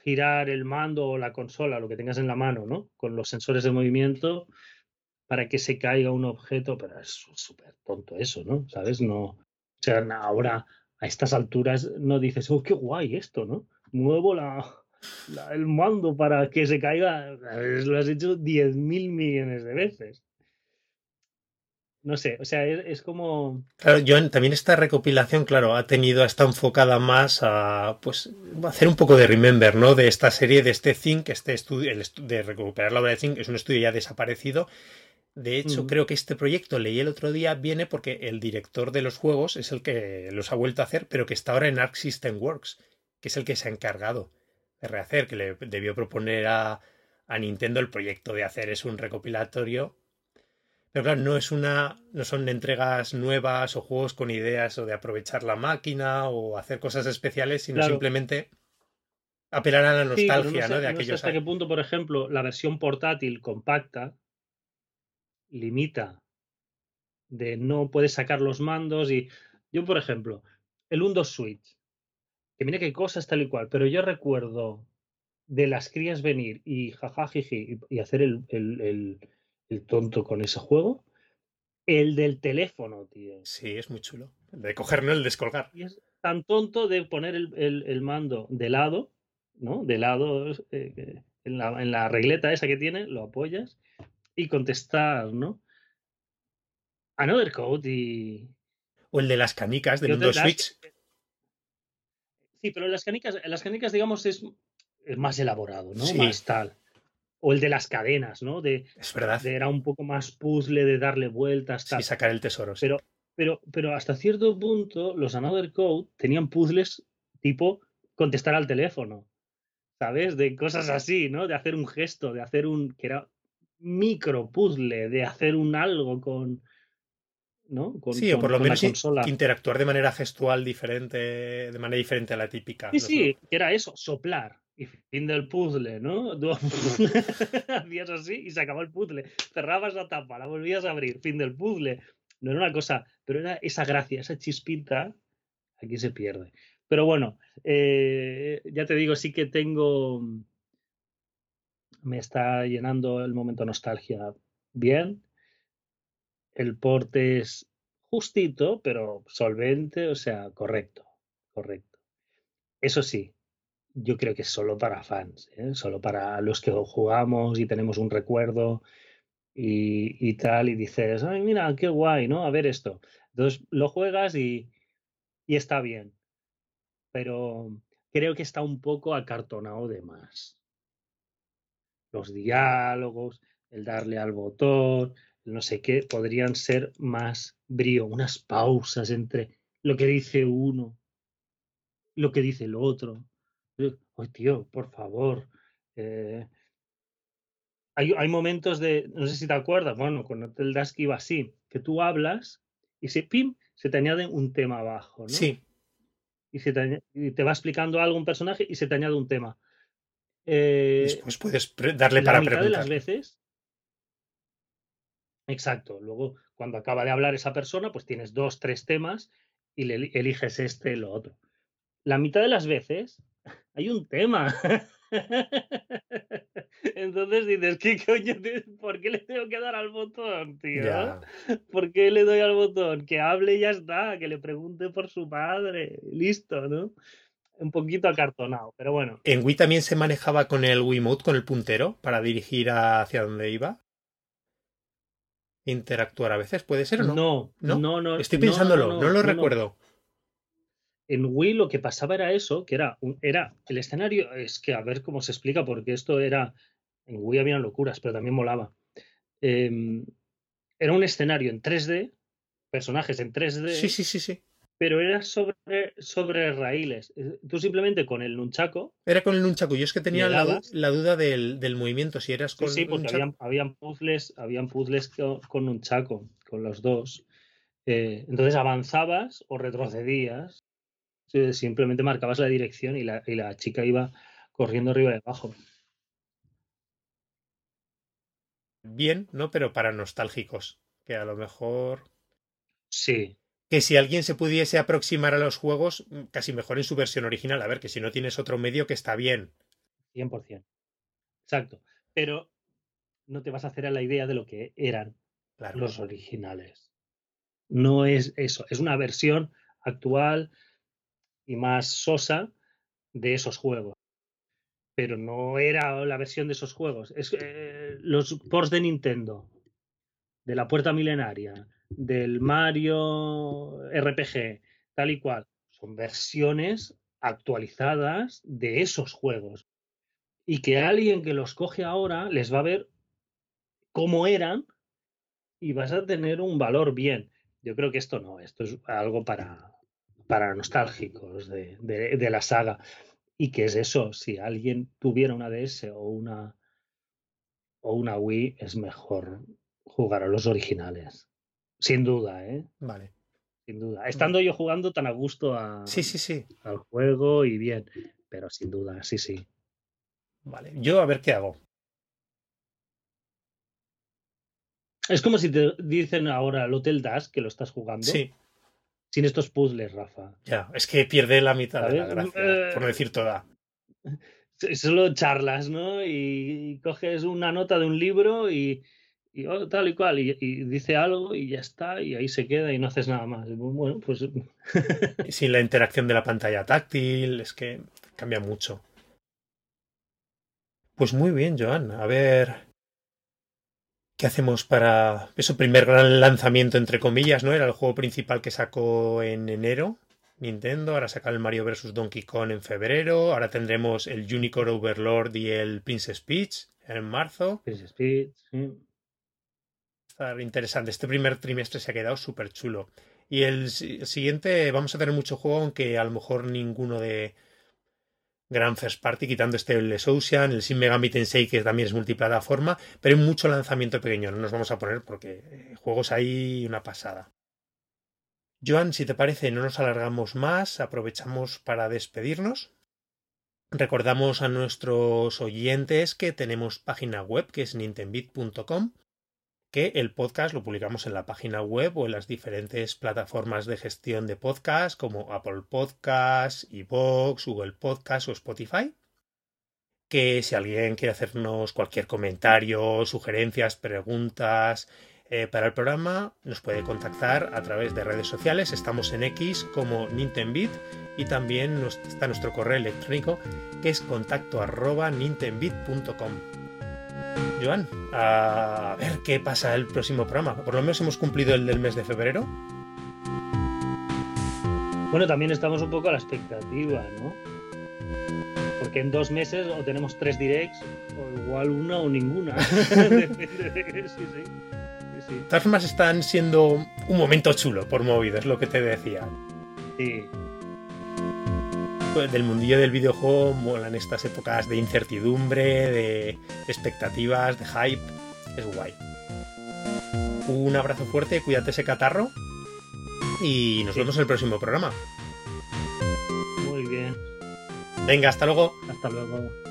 girar el mando o la consola, lo que tengas en la mano, ¿no? Con los sensores de movimiento para que se caiga un objeto, pero es súper tonto eso, ¿no? ¿Sabes? No, sea, ahora a estas alturas no dices, oh, qué guay esto, ¿no? Muevo la, el mando para que se caiga. Lo has hecho 10 mil millones de veces. No sé, o sea, es, como. Claro, Joan, también esta recopilación, claro, ha tenido, está enfocada más a, pues, hacer un poco de remember, ¿no? De esta serie, de este Think, este estudio, el de recuperar la obra de Think, es un estudio ya desaparecido de hecho, creo que este proyecto, leí el otro día, viene porque el director de los juegos es el que los ha vuelto a hacer, pero que está ahora en Arc System Works, que es el que se ha encargado de rehacer, que le debió proponer a, a Nintendo el proyecto de hacer es un recopilatorio. Pero claro, no es una. no son entregas nuevas o juegos con ideas o de aprovechar la máquina o hacer cosas especiales, sino simplemente apelar a la nostalgia, ¿no? De aquellos. hasta qué punto, por ejemplo, la versión portátil compacta limita de no puedes sacar los mandos y yo, por ejemplo, el Windows Switch, que mira qué cosas tal y cual, pero yo recuerdo de las crías venir y jajajiji y hacer el, el, el, tonto con ese juego, el del teléfono, tío. Sí, es muy chulo. El de cogerlo, el descolgar. Y es tan tonto de poner el, mando de lado, ¿no? De lado, eh, en, la, en la regleta esa que tiene, lo apoyas y contestar, ¿no? Another Code y. O el de las canicas del Nintendo Switch. Sí, pero las canicas, las canicas, digamos, es, más elaborado, ¿no? Más tal. O el de las cadenas, ¿no? De, es verdad. era un poco más puzzle de darle vueltas. Tal. Sí, sacar el tesoro. Pero, pero, pero hasta cierto punto, los Another Code tenían puzzles tipo contestar al teléfono. ¿Sabes? De cosas así, ¿no? De hacer un gesto, de hacer un. que era micro puzzle, de hacer un algo con ¿no? sí, o por lo menos interactuar de manera gestual diferente, de manera diferente a la típica. Sí, sí, que era eso, soplar. Y fin del puzzle, ¿no? Hacías así y se acabó el puzzle. Cerrabas la tapa, la volvías a abrir, fin del puzzle. No era una cosa, pero era esa gracia, esa chispita, aquí se pierde. Pero bueno, eh, ya te digo, sí que tengo. Me está llenando el momento nostalgia bien el porte es justito, pero solvente, o sea, correcto, correcto. Eso sí, yo creo que es solo para fans, ¿eh? solo para los que jugamos y tenemos un recuerdo y, tal, y dices, ay, mira, qué guay, ¿no? A ver esto. Entonces lo juegas y, y está bien, pero creo que está un poco acartonado de más. Los diálogos, el darle al botón, no sé qué, podrían ser más brío, unas pausas entre lo que dice uno, lo que dice el otro. Ay, tío, por favor. Eh, hay, hay, momentos de, no sé si te acuerdas, bueno, con el Dusk iba así, que tú hablas y se, pim, se te añade un tema abajo, ¿no? Sí. Y, se te, y te va explicando algo un personaje y se te añade un tema. Eh, Después puedes darle para mitad de las veces Exacto. Luego, cuando acaba de hablar esa persona, pues tienes dos, tres temas y le eliges este lo otro. La mitad de las veces hay un tema. Entonces dices, ¿qué coño? ¿Por qué le tengo que dar al botón, tío? ¿Por qué le doy al botón? Que hable y ya está, que le pregunte por su padre. Listo, ¿no? Un poquito acartonado, pero bueno. ¿En Wii también se manejaba con el Wiimote, con el puntero, para dirigir hacia donde iba? interactuar a veces, ¿puede ser o no? No, no, no. Estoy pensándolo, no, lo recuerdo. En Wii lo que pasaba era eso, que era, era el escenario, es que a ver cómo se explica, porque esto era, en Wii habían locuras, pero también molaba. Em, era un escenario en 3D, personajes en 3D. Sí, sí, sí, sí pero era sobre, sobre raíles. Eh, tú simplemente con el nunchaco. Era con el nunchaco. Yo es que tenía la, la, duda del, del, movimiento, si eras con. Sí, sí porque habían, habían, puzzles, habían puzzles con, con nunchaco, con los dos. Eh, entonces avanzabas o retrocedías. Simplemente marcabas la dirección y la, y la chica iba corriendo arriba y abajo. Bien, ¿no? Pero para nostálgicos. Que a lo mejor. Sí, que si alguien se pudiese aproximar a los juegos, mm, casi mejor en su versión original. A ver, que si no tienes otro medio que está bien. 100%. Exacto. Pero no te vas a hacer a la idea de lo que eran los originales. No es eso, es una versión actual y más sosa de esos juegos. Pero no era la versión de esos juegos. Es eh, los ports de Nintendo, de la puerta milenaria, del Mario RPG, tal y cual, son versiones actualizadas de esos juegos. Y que alguien que los coge ahora les va a ver cómo eran y vas a tener un valor bien. Yo creo que esto no, esto es algo para, para nostálgicos de, de la saga. Y que es eso, si alguien tuviera una DS o una, o una Wii, es mejor jugar a los originales. Sin duda, ¿eh? Vale. Sin duda. Estando yo jugando tan a gusto a, sí, sí, sí. al juego y bien, pero sin duda, sí, sí. Vale, yo a ver qué hago. Es como si te dicen ahora el Hotel Dash que lo estás jugando. Sí. Sin estos puzzles, Rafa. Ya, es que pierde la mitad de la gracia, por decir toda. Solo charlas, ¿no? y coges una nota de un libro y, y oh, tal y cual, y, dice algo y ya está, y ahí se queda y no haces nada más. Bueno, pues. Sin la interacción de la pantalla táctil, es que cambia mucho. Pues muy bien, Joan. A ver. ¿Qué hacemos para. Eso, primer gran lanzamiento, entre comillas, ¿no? Era el juego principal que sacó en enero. Nintendo, ahora saca el Mario vs. Donkey Kong en febrero, ahora tendremos el Unicorn Overlord y el Princess Peach en marzo. Princess Peach, sí. Interesante. Este primer trimestre se ha quedado súper chulo. Y el, siguiente vamos a tener mucho juego, aunque a lo mejor ninguno de gran first party, quitando este el Ocean, el Shin Megami Tensei, que también es multiplataforma, pero hay mucho lanzamiento pequeño. No nos vamos a poner porque eh, juegos hay una pasada. Joan, si te parece, no nos alargamos más, aprovechamos para despedirnos. Recordamos a nuestros oyentes que tenemos página web que es nintendbit.com, que el podcast lo publicamos en la página web o en las diferentes plataformas de gestión de podcast como Apple Podcasts, iVoox, Google Podcasts o Spotify. Que si alguien quiere hacernos cualquier comentario, sugerencias, preguntas, eh, para el programa nos puede contactar a través de redes sociales. Estamos en X como Nintendbit y también está nuestro correo electrónico que es contacto. Joan, a ver qué pasa el próximo programa. Por lo menos hemos cumplido el del mes de febrero. Bueno, también estamos un poco a la expectativa, ¿no? Porque en dos meses o tenemos tres directs, o igual una o ninguna. Depende de sí, sí sí. Todas formas están siendo un momento chulo por movido, es lo que te decía. Sí. Pues del mundillo del videojuego molan estas épocas de incertidumbre, de expectativas, de hype. Es guay. Un abrazo fuerte, cuídate ese catarro. Y nos vemos en el próximo programa. Muy bien. Venga, hasta luego. Hasta luego.